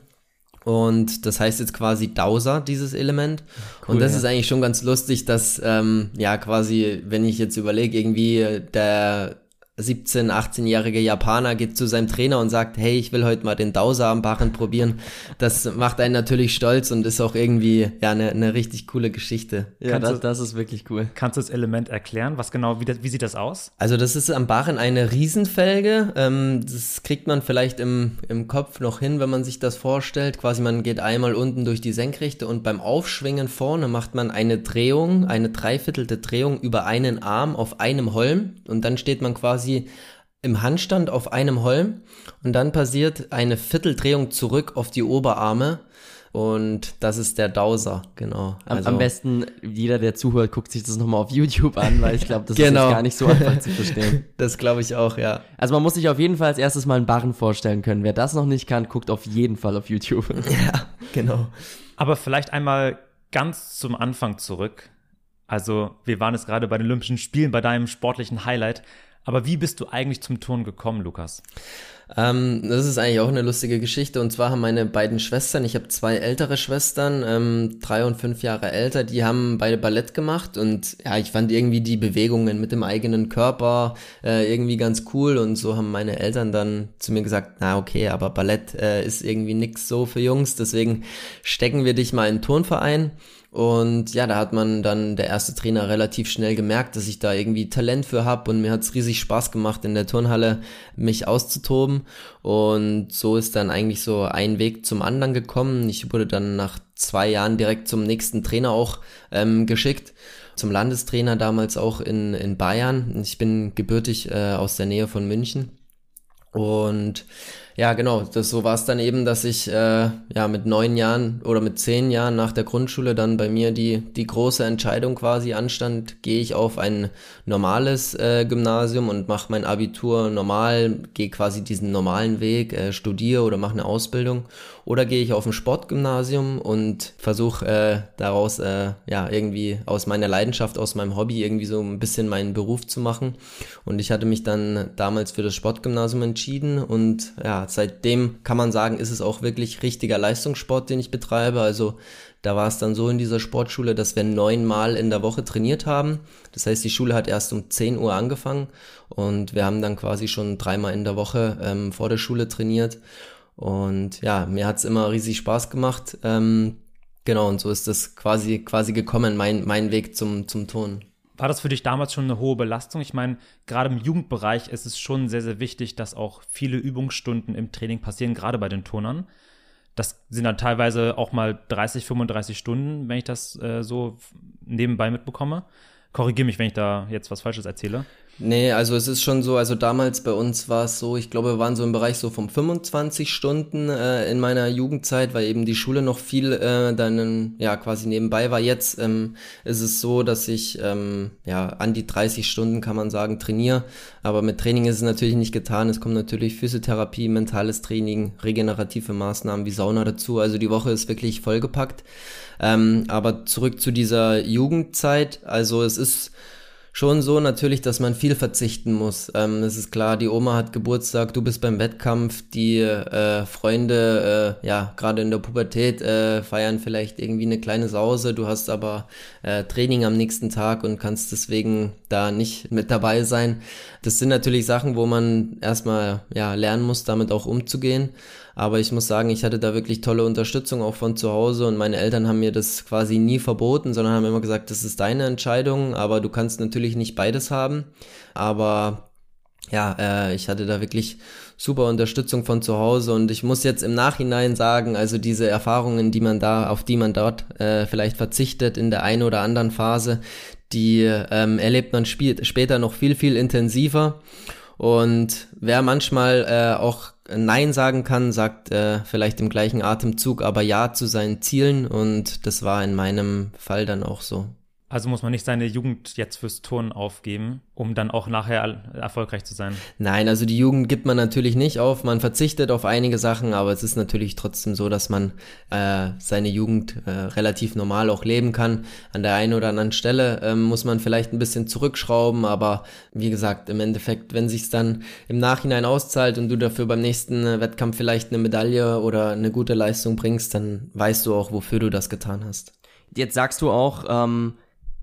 Und das heißt jetzt quasi Dauser, dieses Element. Cool, und das ja. ist eigentlich schon ganz lustig, dass, ähm, ja, quasi, wenn ich jetzt überlege, irgendwie der 17, 18-jährige Japaner geht zu seinem Trainer und sagt, hey, ich will heute mal den Dauser am Barren probieren. Das macht einen natürlich stolz und ist auch irgendwie ja eine, eine richtig coole Geschichte. Ja, das, das, ist wirklich cool. Kannst du das Element erklären? Was genau, wie, wie sieht das aus? Also das ist am Barren eine Riesenfelge. Ähm, das kriegt man vielleicht im, im Kopf noch hin, wenn man sich das vorstellt. Quasi man geht einmal unten durch die Senkrechte und beim Aufschwingen vorne macht man eine Drehung, eine dreiviertelte Drehung über einen Arm auf einem Holm und dann steht man quasi quasi im Handstand auf einem Holm und dann passiert eine Vierteldrehung zurück auf die Oberarme und das ist der Dowser, genau. Also, am, besten, jeder, der zuhört, guckt sich das nochmal auf YouTube an, weil ich glaube, das genau. ist gar nicht so einfach zu verstehen. Das glaube ich auch, ja. Also man muss sich auf jeden Fall als erstes mal einen Barren vorstellen können. Wer das noch nicht kann, guckt auf jeden Fall auf YouTube. Ja, genau. Aber vielleicht einmal ganz zum Anfang zurück. Also wir waren jetzt gerade bei den Olympischen Spielen, bei deinem sportlichen Highlight. Aber wie bist du eigentlich zum Turnen gekommen, Lukas? Ähm, das ist eigentlich auch eine lustige Geschichte. Und zwar haben meine beiden Schwestern, ich habe zwei ältere Schwestern, ähm, drei und fünf Jahre älter, die haben beide Ballett gemacht. Und ja, ich fand irgendwie die Bewegungen mit dem eigenen Körper äh, irgendwie ganz cool. Und so haben meine Eltern dann zu mir gesagt, na okay, aber Ballett äh, ist irgendwie nix so für Jungs. Deswegen stecken wir dich mal in den Turnverein. Und ja, da hat man dann der erste Trainer relativ schnell gemerkt, dass ich da irgendwie Talent für habe und mir hat's riesig Spaß gemacht, in der Turnhalle mich auszutoben. Und so ist dann eigentlich so ein Weg zum anderen gekommen. Ich wurde dann nach zwei Jahren direkt zum nächsten Trainer auch ähm, geschickt zum Landestrainer damals auch in, in Bayern. Ich bin gebürtig äh, aus der Nähe von München. Und ja, genau. Das, so war es dann eben, dass ich äh, ja mit neun Jahren oder mit zehn Jahren nach der Grundschule dann bei mir die, die große Entscheidung quasi anstand, gehe ich auf ein normales äh, Gymnasium und mache mein Abitur normal, gehe quasi diesen normalen Weg, äh, studiere oder mache eine Ausbildung oder gehe ich auf ein Sportgymnasium und versuche äh, daraus äh, ja irgendwie aus meiner Leidenschaft, aus meinem Hobby irgendwie so ein bisschen meinen Beruf zu machen. Und ich hatte mich dann damals für das Sportgymnasium entschieden und ja, seitdem kann man sagen, ist es auch wirklich richtiger Leistungssport, den ich betreibe. Also da war es dann so in dieser Sportschule, dass wir neunmal in der Woche trainiert haben. Das heißt, die Schule hat erst um 10 Uhr angefangen und wir haben dann quasi schon dreimal in der Woche ähm, vor der Schule trainiert. Und ja, mir hat's immer riesig Spaß gemacht. Ähm, Genau, und so ist das quasi, quasi gekommen, mein, mein Weg zum, zum Turnen. War das für dich damals schon eine hohe Belastung? Ich meine, gerade im Jugendbereich ist es schon sehr, sehr wichtig, dass auch viele Übungsstunden im Training passieren, gerade bei den Turnern. Das sind dann teilweise auch mal 30, 35 Stunden, wenn ich das äh, so nebenbei mitbekomme. Korrigiere mich, wenn ich da jetzt was Falsches erzähle. Nee, also es ist schon so, also damals bei uns war es so, ich glaube, wir waren so im Bereich so von 25 Stunden äh, in meiner Jugendzeit, weil eben die Schule noch viel äh, dann ja quasi nebenbei war. Jetzt ähm, ist es so, dass ich ähm, ja an die 30 Stunden kann man sagen trainiere, aber mit Training ist es natürlich nicht getan. Es kommt natürlich Physiotherapie, mentales Training, regenerative Maßnahmen wie Sauna dazu. Also die Woche ist wirklich vollgepackt. Ähm, aber zurück zu dieser Jugendzeit, also es ist schon so natürlich, dass man viel verzichten muss. Ähm, es ist klar, die Oma hat Geburtstag, du bist beim Wettkampf, die äh, Freunde, äh, ja, gerade in der Pubertät, äh, feiern vielleicht irgendwie eine kleine Sause, du hast aber äh, Training am nächsten Tag und kannst deswegen da nicht mit dabei sein. Das sind natürlich Sachen, wo man erstmal ja, lernen muss, damit auch umzugehen. Aber ich muss sagen, ich hatte da wirklich tolle Unterstützung auch von zu Hause und meine Eltern haben mir das quasi nie verboten, sondern haben immer gesagt, das ist deine Entscheidung, aber du kannst natürlich nicht beides haben. Aber ja, äh, ich hatte da wirklich super Unterstützung von zu Hause und ich muss jetzt im Nachhinein sagen, also diese Erfahrungen, die man da, auf die man dort äh, vielleicht verzichtet in der einen oder anderen Phase, die ähm, erlebt man später noch viel, viel intensiver. Und wer manchmal äh, auch Nein sagen kann, sagt äh, vielleicht im gleichen Atemzug aber Ja zu seinen Zielen und das war in meinem Fall dann auch so. Also muss man nicht seine Jugend jetzt fürs Turnen aufgeben, um dann auch nachher erfolgreich zu sein. Nein, also die Jugend gibt man natürlich nicht auf. Man verzichtet auf einige Sachen, aber es ist natürlich trotzdem so, dass man äh, seine Jugend äh, relativ normal auch leben kann. An der einen oder anderen Stelle äh, muss man vielleicht ein bisschen zurückschrauben, aber wie gesagt, im Endeffekt, wenn sich's dann im Nachhinein auszahlt und du dafür beim nächsten äh, Wettkampf vielleicht eine Medaille oder eine gute Leistung bringst, dann weißt du auch, wofür du das getan hast. Jetzt sagst du auch, ähm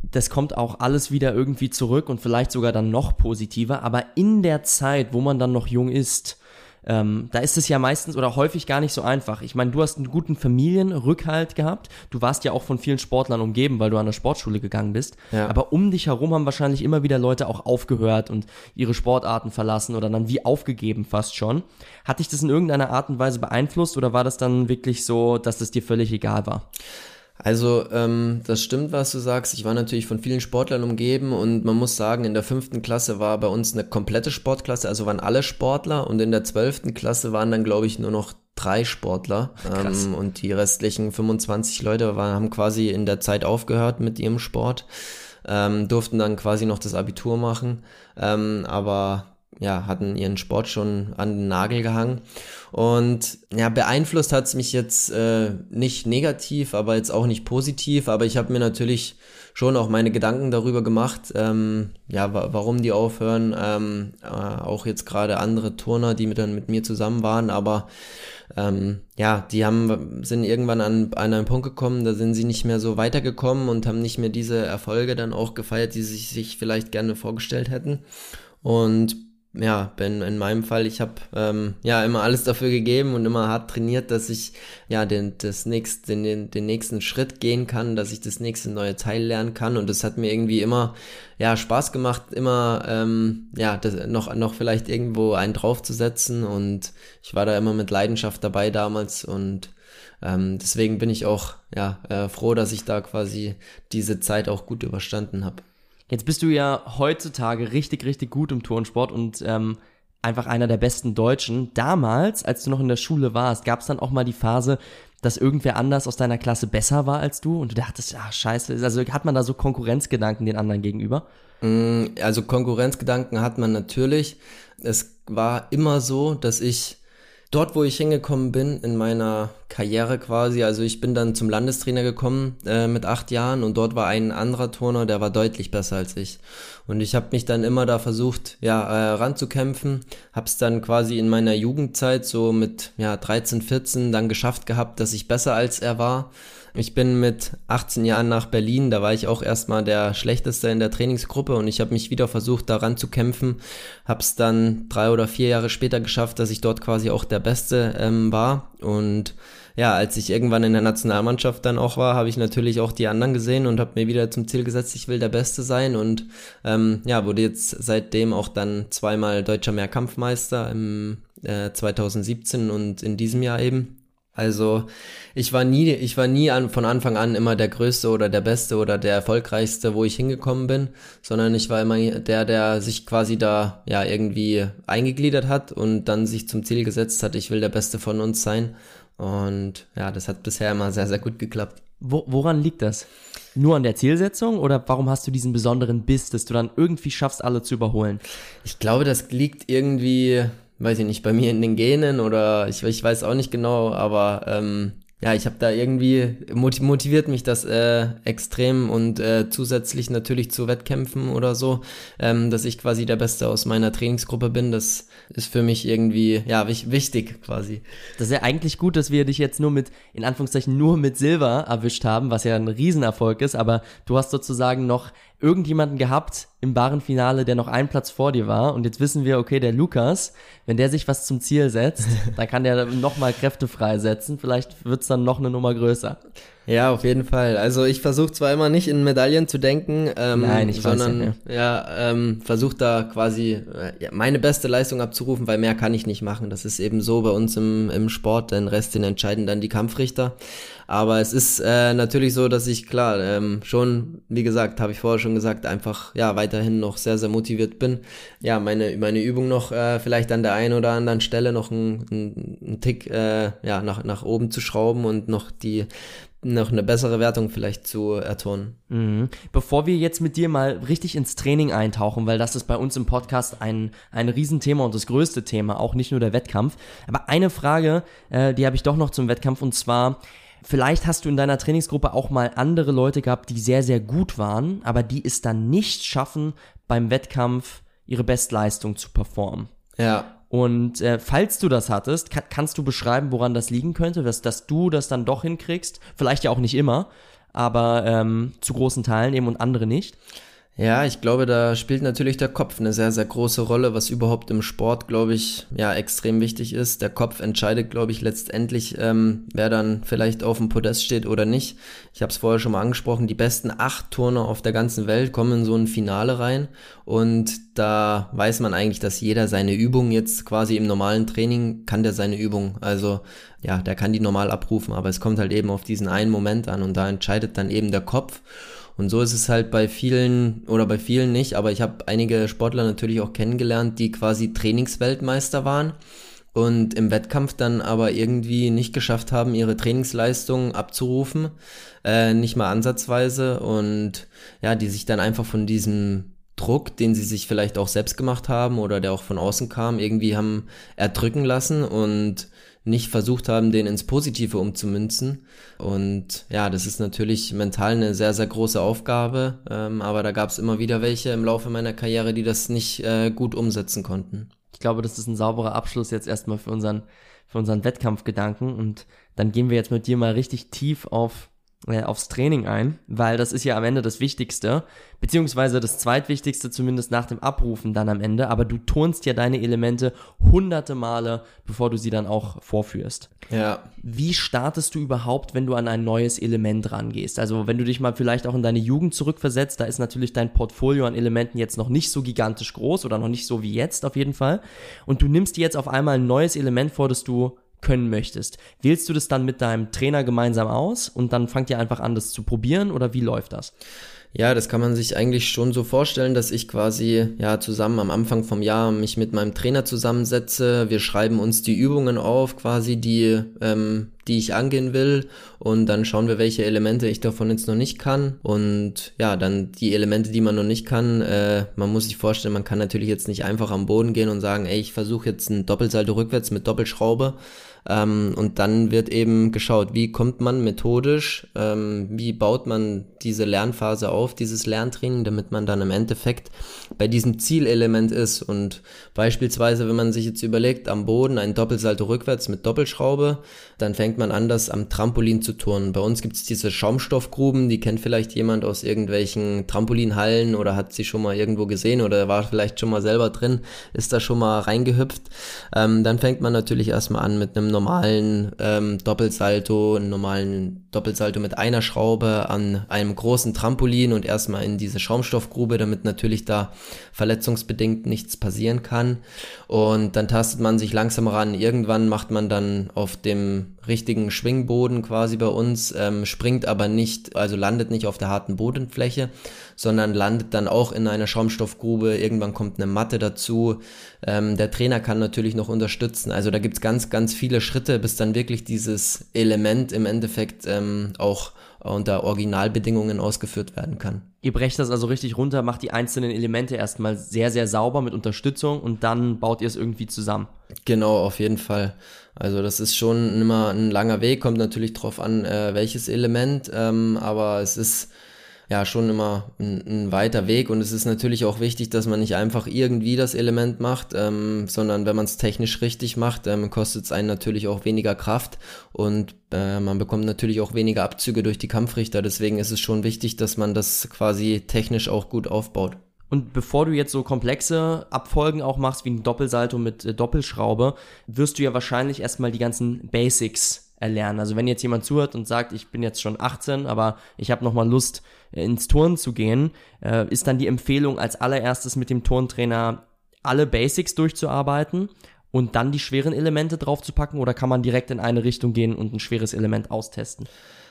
das kommt auch alles wieder irgendwie zurück und vielleicht sogar dann noch positiver. Aber in der Zeit, wo man dann noch jung ist, ähm, da ist es ja meistens oder häufig gar nicht so einfach. Ich meine, du hast einen guten Familienrückhalt gehabt. Du warst ja auch von vielen Sportlern umgeben, weil du an der Sportschule gegangen bist. Ja. Aber um dich herum haben wahrscheinlich immer wieder Leute auch aufgehört und ihre Sportarten verlassen oder dann wie aufgegeben fast schon. Hat dich das in irgendeiner Art und Weise beeinflusst oder war das dann wirklich so, dass es dir völlig egal war? Also ähm, das stimmt, was du sagst. Ich war natürlich von vielen Sportlern umgeben und man muss sagen, in der fünften Klasse war bei uns eine komplette Sportklasse, also waren alle Sportler und in der zwölften Klasse waren dann, glaube ich, nur noch drei Sportler. Ähm, und die restlichen 25 Leute waren, haben quasi in der Zeit aufgehört mit ihrem Sport, ähm, durften dann quasi noch das Abitur machen, ähm, aber ja, hatten ihren Sport schon an den Nagel gehangen. Und ja, beeinflusst hat es mich jetzt äh, nicht negativ, aber jetzt auch nicht positiv. Aber ich habe mir natürlich schon auch meine Gedanken darüber gemacht, ähm, ja, warum die aufhören. Ähm, äh, auch jetzt gerade andere Turner, die mit, dann mit mir zusammen waren, aber ähm, ja, die haben, sind irgendwann an, an einen Punkt gekommen, da sind sie nicht mehr so weitergekommen und haben nicht mehr diese Erfolge dann auch gefeiert, die sie sich vielleicht gerne vorgestellt hätten. Und ja, bin in meinem Fall, ich habe ähm, ja immer alles dafür gegeben und immer hart trainiert, dass ich ja den, das nächste, den, den nächsten Schritt gehen kann, dass ich das nächste neue Teil lernen kann. Und das hat mir irgendwie immer ja Spaß gemacht, immer ähm, ja das, noch noch vielleicht irgendwo einen draufzusetzen. Und ich war da immer mit Leidenschaft dabei damals. Und ähm, deswegen bin ich auch ja äh, froh, dass ich da quasi diese Zeit auch gut überstanden habe. Jetzt bist du ja heutzutage richtig, richtig gut im Turnsport und ähm, einfach einer der besten Deutschen. Damals, als du noch in der Schule warst, gab es dann auch mal die Phase, dass irgendwer anders aus deiner Klasse besser war als du und du dachtest, ja, scheiße, also hat man da so Konkurrenzgedanken den anderen gegenüber? Mm, also Konkurrenzgedanken hat man natürlich. Es war immer so, dass ich dort, wo ich hingekommen bin in meiner Karriere quasi, also ich bin dann zum Landestrainer gekommen äh, mit acht Jahren und dort war ein anderer Turner, der war deutlich besser als ich. Und ich habe mich dann immer da versucht, ja, äh, ranzukämpfen, hab's dann quasi in meiner Jugendzeit so mit ja 13, 14 dann geschafft gehabt, dass ich besser als er war ich bin mit 18 Jahren nach Berlin, da war ich auch erstmal der Schlechteste in der Trainingsgruppe und ich habe mich wieder versucht, daran zu kämpfen. Habe es dann drei oder vier Jahre später geschafft, dass ich dort quasi auch der Beste ähm, war und ja, als ich irgendwann in der Nationalmannschaft dann auch war, habe ich natürlich auch die anderen gesehen und habe mir wieder zum Ziel gesetzt, ich will der Beste sein und ähm, ja, wurde jetzt seitdem auch dann zweimal deutscher Mehrkampfmeister im äh, 2017 und in diesem Jahr eben. Also ich war nie, ich war nie an, von Anfang an immer der Größte oder der Beste oder der Erfolgreichste, wo ich hingekommen bin, sondern ich war immer der, der sich quasi da ja irgendwie eingegliedert hat und dann sich zum Ziel gesetzt hat, ich will der Beste von uns sein. Und ja, das hat bisher immer sehr, sehr gut geklappt. Wo, woran liegt das? Nur an der Zielsetzung oder warum hast du diesen besonderen Biss, dass du dann irgendwie schaffst, alle zu überholen? Ich glaube, das liegt irgendwie weiß ich nicht, bei mir in den Genen oder ich, ich weiß auch nicht genau, aber ähm, ja, ich habe da irgendwie motiviert mich das äh, extrem und äh, zusätzlich natürlich zu Wettkämpfen oder so, ähm, dass ich quasi der Beste aus meiner Trainingsgruppe bin. Das ist für mich irgendwie ja wichtig quasi. Das ist ja eigentlich gut, dass wir dich jetzt nur mit in Anführungszeichen nur mit Silber erwischt haben, was ja ein Riesenerfolg ist. Aber du hast sozusagen noch irgendjemanden gehabt im Finale, der noch einen Platz vor dir war. Und jetzt wissen wir, okay, der Lukas, wenn der sich was zum Ziel setzt, dann kann der nochmal Kräfte freisetzen. Vielleicht wird's dann noch eine Nummer größer. Ja, auf jeden Fall. Also ich versuche zwar immer nicht in Medaillen zu denken, ähm, Nein, ich sondern weiß ja, ja ähm, versuche da quasi äh, ja, meine beste Leistung abzurufen, weil mehr kann ich nicht machen. Das ist eben so bei uns im, im Sport. Den Rest den entscheiden dann die Kampfrichter. Aber es ist äh, natürlich so, dass ich klar ähm, schon, wie gesagt, habe ich vorher schon gesagt, einfach ja weiterhin noch sehr sehr motiviert bin. Ja, meine meine Übung noch äh, vielleicht an der einen oder anderen Stelle noch einen ein Tick äh, ja nach nach oben zu schrauben und noch die noch eine bessere Wertung vielleicht zu erturnen. Mhm. Bevor wir jetzt mit dir mal richtig ins Training eintauchen, weil das ist bei uns im Podcast ein, ein Riesenthema und das größte Thema, auch nicht nur der Wettkampf. Aber eine Frage, äh, die habe ich doch noch zum Wettkampf und zwar, Vielleicht hast du in deiner Trainingsgruppe auch mal andere Leute gehabt, die sehr, sehr gut waren, aber die es dann nicht schaffen, beim Wettkampf ihre Bestleistung zu performen. Ja. Und äh, falls du das hattest, kann, kannst du beschreiben, woran das liegen könnte, dass, dass du das dann doch hinkriegst? Vielleicht ja auch nicht immer, aber ähm, zu großen Teilen eben und andere nicht. Ja, ich glaube, da spielt natürlich der Kopf eine sehr, sehr große Rolle, was überhaupt im Sport, glaube ich, ja, extrem wichtig ist. Der Kopf entscheidet, glaube ich, letztendlich, ähm, wer dann vielleicht auf dem Podest steht oder nicht. Ich habe es vorher schon mal angesprochen, die besten acht Turner auf der ganzen Welt kommen in so ein Finale rein und da weiß man eigentlich, dass jeder seine Übung jetzt quasi im normalen Training kann der seine Übung. Also ja, der kann die normal abrufen, aber es kommt halt eben auf diesen einen Moment an und da entscheidet dann eben der Kopf. Und so ist es halt bei vielen oder bei vielen nicht, aber ich habe einige Sportler natürlich auch kennengelernt, die quasi Trainingsweltmeister waren und im Wettkampf dann aber irgendwie nicht geschafft haben, ihre Trainingsleistung abzurufen, äh, nicht mal ansatzweise und ja, die sich dann einfach von diesem Druck, den sie sich vielleicht auch selbst gemacht haben oder der auch von außen kam, irgendwie haben erdrücken lassen und nicht versucht haben, den ins Positive umzumünzen. Und ja, das ist natürlich mental eine sehr, sehr große Aufgabe. Ähm, aber da gab es immer wieder welche im Laufe meiner Karriere, die das nicht äh, gut umsetzen konnten. Ich glaube, das ist ein sauberer Abschluss jetzt erstmal für unseren, für unseren Wettkampfgedanken. Und dann gehen wir jetzt mit dir mal richtig tief auf äh, aufs Training ein, weil das ist ja am Ende das Wichtigste, beziehungsweise das zweitwichtigste zumindest nach dem Abrufen dann am Ende, aber du turnst ja deine Elemente hunderte Male, bevor du sie dann auch vorführst. Ja. Wie startest du überhaupt, wenn du an ein neues Element rangehst? Also wenn du dich mal vielleicht auch in deine Jugend zurückversetzt, da ist natürlich dein Portfolio an Elementen jetzt noch nicht so gigantisch groß oder noch nicht so wie jetzt auf jeden Fall. Und du nimmst dir jetzt auf einmal ein neues Element vor, das du können möchtest. Wählst du das dann mit deinem Trainer gemeinsam aus und dann fangt ihr einfach an, das zu probieren oder wie läuft das? Ja, das kann man sich eigentlich schon so vorstellen, dass ich quasi ja zusammen am Anfang vom Jahr mich mit meinem Trainer zusammensetze. Wir schreiben uns die Übungen auf, quasi die, ähm, die ich angehen will, und dann schauen wir, welche Elemente ich davon jetzt noch nicht kann. Und ja, dann die Elemente, die man noch nicht kann. Äh, man muss sich vorstellen, man kann natürlich jetzt nicht einfach am Boden gehen und sagen, ey, ich versuche jetzt ein Doppelsalto rückwärts mit Doppelschraube ähm, und dann wird eben geschaut, wie kommt man methodisch, ähm, wie baut man diese Lernphase auf, dieses Lerntraining, damit man dann im Endeffekt bei diesem Zielelement ist. Und beispielsweise, wenn man sich jetzt überlegt, am Boden ein Doppelsalto rückwärts mit Doppelschraube, dann fängt man an, das am Trampolin zu turnen. Bei uns gibt es diese Schaumstoffgruben, die kennt vielleicht jemand aus irgendwelchen Trampolinhallen oder hat sie schon mal irgendwo gesehen oder war vielleicht schon mal selber drin, ist da schon mal reingehüpft. Ähm, dann fängt man natürlich erstmal an mit einem normalen ähm, Doppelsalto, einen normalen Doppelsalto mit einer Schraube an einem großen Trampolin und erstmal in diese Schaumstoffgrube, damit natürlich da verletzungsbedingt nichts passieren kann. Und dann tastet man sich langsam ran. Irgendwann macht man dann auf dem richtigen Schwingboden quasi bei uns, ähm, springt aber nicht, also landet nicht auf der harten Bodenfläche, sondern landet dann auch in einer Schaumstoffgrube. Irgendwann kommt eine Matte dazu. Ähm, der Trainer kann natürlich noch unterstützen. Also da gibt's ganz, ganz viele Schritte, bis dann wirklich dieses Element im Endeffekt ähm, auch unter Originalbedingungen ausgeführt werden kann. Ihr brecht das also richtig runter, macht die einzelnen Elemente erstmal sehr, sehr sauber mit Unterstützung und dann baut ihr es irgendwie zusammen. Genau, auf jeden Fall. Also das ist schon immer ein langer Weg, kommt natürlich drauf an, äh, welches Element, ähm, aber es ist ja schon immer ein, ein, weiter Weg und es ist natürlich auch wichtig, dass man nicht einfach irgendwie das Element macht, ähm, sondern wenn man es technisch richtig macht, ähm, kostet es einen natürlich auch weniger Kraft und äh, man bekommt natürlich auch weniger Abzüge durch die Kampfrichter. Deswegen ist es schon wichtig, dass man das quasi technisch auch gut aufbaut. Und bevor du jetzt so komplexe Abfolgen auch machst, wie ein Doppelsalto mit äh, Doppelschraube, wirst du ja wahrscheinlich erstmal die ganzen Basics erlernen. Also wenn jetzt jemand zuhört und sagt, ich bin jetzt schon 18, aber ich habe nochmal Lust, äh, ins Turnen zu gehen, äh, ist dann die Empfehlung als allererstes mit dem Turntrainer alle Basics durchzuarbeiten und dann die schweren Elemente draufzupacken oder kann man direkt in eine Richtung gehen und ein schweres Element austesten?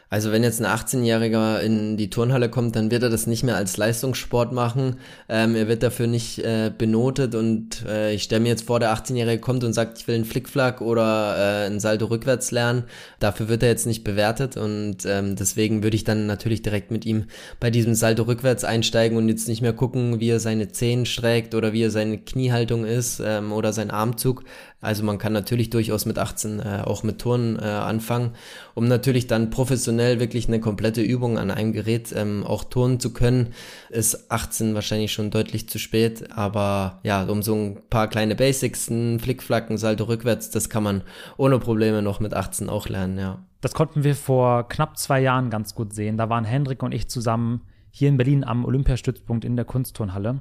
Also wenn jetzt ein 18-Jähriger in die Turnhalle kommt, dann wird er das nicht mehr als Leistungssport machen. Ähm, er wird dafür nicht äh, benotet und äh, ich stelle mir jetzt vor, der 18-Jährige kommt und sagt, ich will einen Flickflack oder äh, ein Salto rückwärts lernen. Dafür wird er jetzt nicht bewertet und ähm, deswegen würde ich dann natürlich direkt mit ihm bei diesem Salto rückwärts einsteigen und jetzt nicht mehr gucken, wie er seine Zehen streckt oder wie er seine Kniehaltung ist ähm, oder sein Armzug. Also man kann natürlich durchaus mit 18 äh, auch mit Turnen äh, anfangen, um natürlich dann professionell wirklich eine komplette Übung an einem Gerät ähm, auch turnen zu können. Ist 18 wahrscheinlich schon deutlich zu spät, aber ja, um so ein paar kleine Basics, ein Flickflacken, Salto rückwärts, das kann man ohne Probleme noch mit 18 auch lernen, ja. Das konnten wir vor knapp zwei Jahren ganz gut sehen. Da waren Hendrik und ich zusammen hier in Berlin am Olympiastützpunkt in der Kunstturnhalle.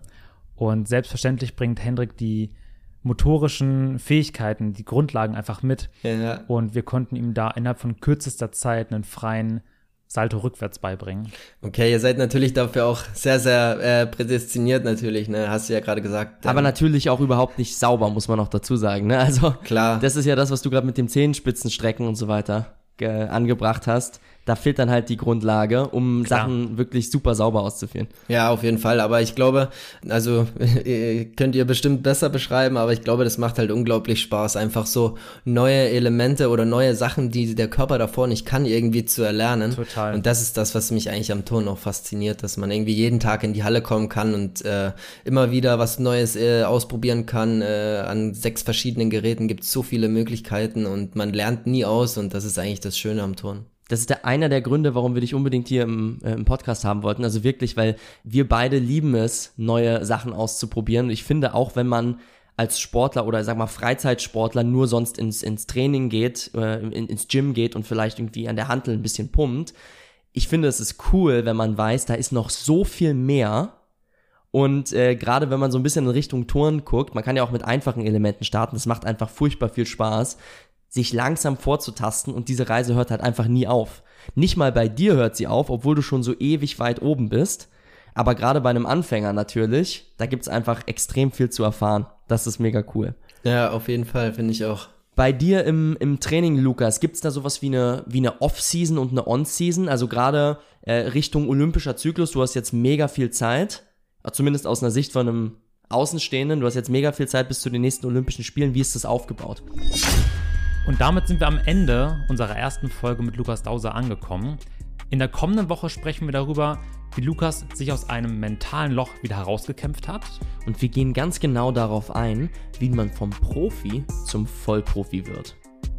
Und selbstverständlich bringt Hendrik die motorischen Fähigkeiten, die Grundlagen einfach mit. Ja. Und wir konnten ihm da innerhalb von kürzester Zeit einen freien Salto rückwärts beibringen. Okay, ihr seid natürlich dafür auch sehr, sehr äh, prädestiniert natürlich, ne? Hast du ja gerade gesagt. Aber natürlich auch überhaupt nicht sauber, muss man noch dazu sagen, ne? Also klar. Das ist ja das, was du gerade mit dem Zehenspitzenstrecken und so weiter angebracht hast da fehlt dann halt die Grundlage, um Klar. Sachen wirklich super sauber auszuführen. Ja, auf jeden Fall. Aber ich glaube, also könnt ihr bestimmt besser beschreiben, aber ich glaube, das macht halt unglaublich Spaß, einfach so neue Elemente oder neue Sachen, die der Körper davor nicht kann, irgendwie zu erlernen. Total. Und das ist das, was mich eigentlich am Turn auch fasziniert, dass man irgendwie jeden Tag in die Halle kommen kann und äh, immer wieder was Neues äh, ausprobieren kann. Äh, an sechs verschiedenen Geräten gibt es so viele Möglichkeiten und man lernt nie aus und das ist eigentlich das Schöne am Turn das ist der einer der Gründe, warum wir dich unbedingt hier im, äh, im Podcast haben wollten. Also wirklich, weil wir beide lieben es, neue Sachen auszuprobieren. Und ich finde auch, wenn man als Sportler oder sag mal Freizeitsportler nur sonst ins, ins Training geht, äh, in, ins Gym geht und vielleicht irgendwie an der Handel ein bisschen pumpt. Ich finde, es ist cool, wenn man weiß, da ist noch so viel mehr. Und äh, gerade wenn man so ein bisschen in Richtung Touren guckt, man kann ja auch mit einfachen Elementen starten, das macht einfach furchtbar viel Spaß sich langsam vorzutasten und diese Reise hört halt einfach nie auf. Nicht mal bei dir hört sie auf, obwohl du schon so ewig weit oben bist. Aber gerade bei einem Anfänger natürlich, da gibt's einfach extrem viel zu erfahren. Das ist mega cool. Ja, auf jeden Fall, finde ich auch. Bei dir im, im Training, Lukas, gibt's da sowas wie eine, wie eine Off-Season und eine On-Season? Also gerade äh, Richtung olympischer Zyklus, du hast jetzt mega viel Zeit, zumindest aus einer Sicht von einem Außenstehenden, du hast jetzt mega viel Zeit bis zu den nächsten Olympischen Spielen. Wie ist das aufgebaut? Und damit sind wir am Ende unserer ersten Folge mit Lukas Dauser angekommen. In der kommenden Woche sprechen wir darüber, wie Lukas sich aus einem mentalen Loch wieder herausgekämpft hat. Und wir gehen ganz genau darauf ein, wie man vom Profi zum Vollprofi wird.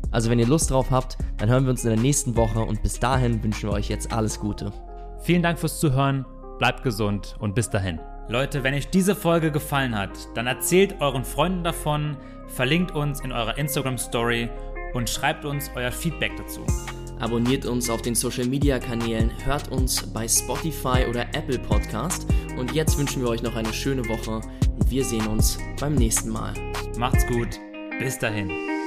Also wenn ihr Lust drauf habt, dann hören wir uns in der nächsten Woche und bis dahin wünschen wir euch jetzt alles Gute. Vielen Dank fürs Zuhören, bleibt gesund und bis dahin. Leute, wenn euch diese Folge gefallen hat, dann erzählt euren Freunden davon, verlinkt uns in eurer Instagram Story und schreibt uns euer Feedback dazu. Abonniert uns auf den Social Media Kanälen, hört uns bei Spotify oder Apple Podcast und jetzt wünschen wir euch noch eine schöne Woche und wir sehen uns beim nächsten Mal. Macht's gut, bis dahin.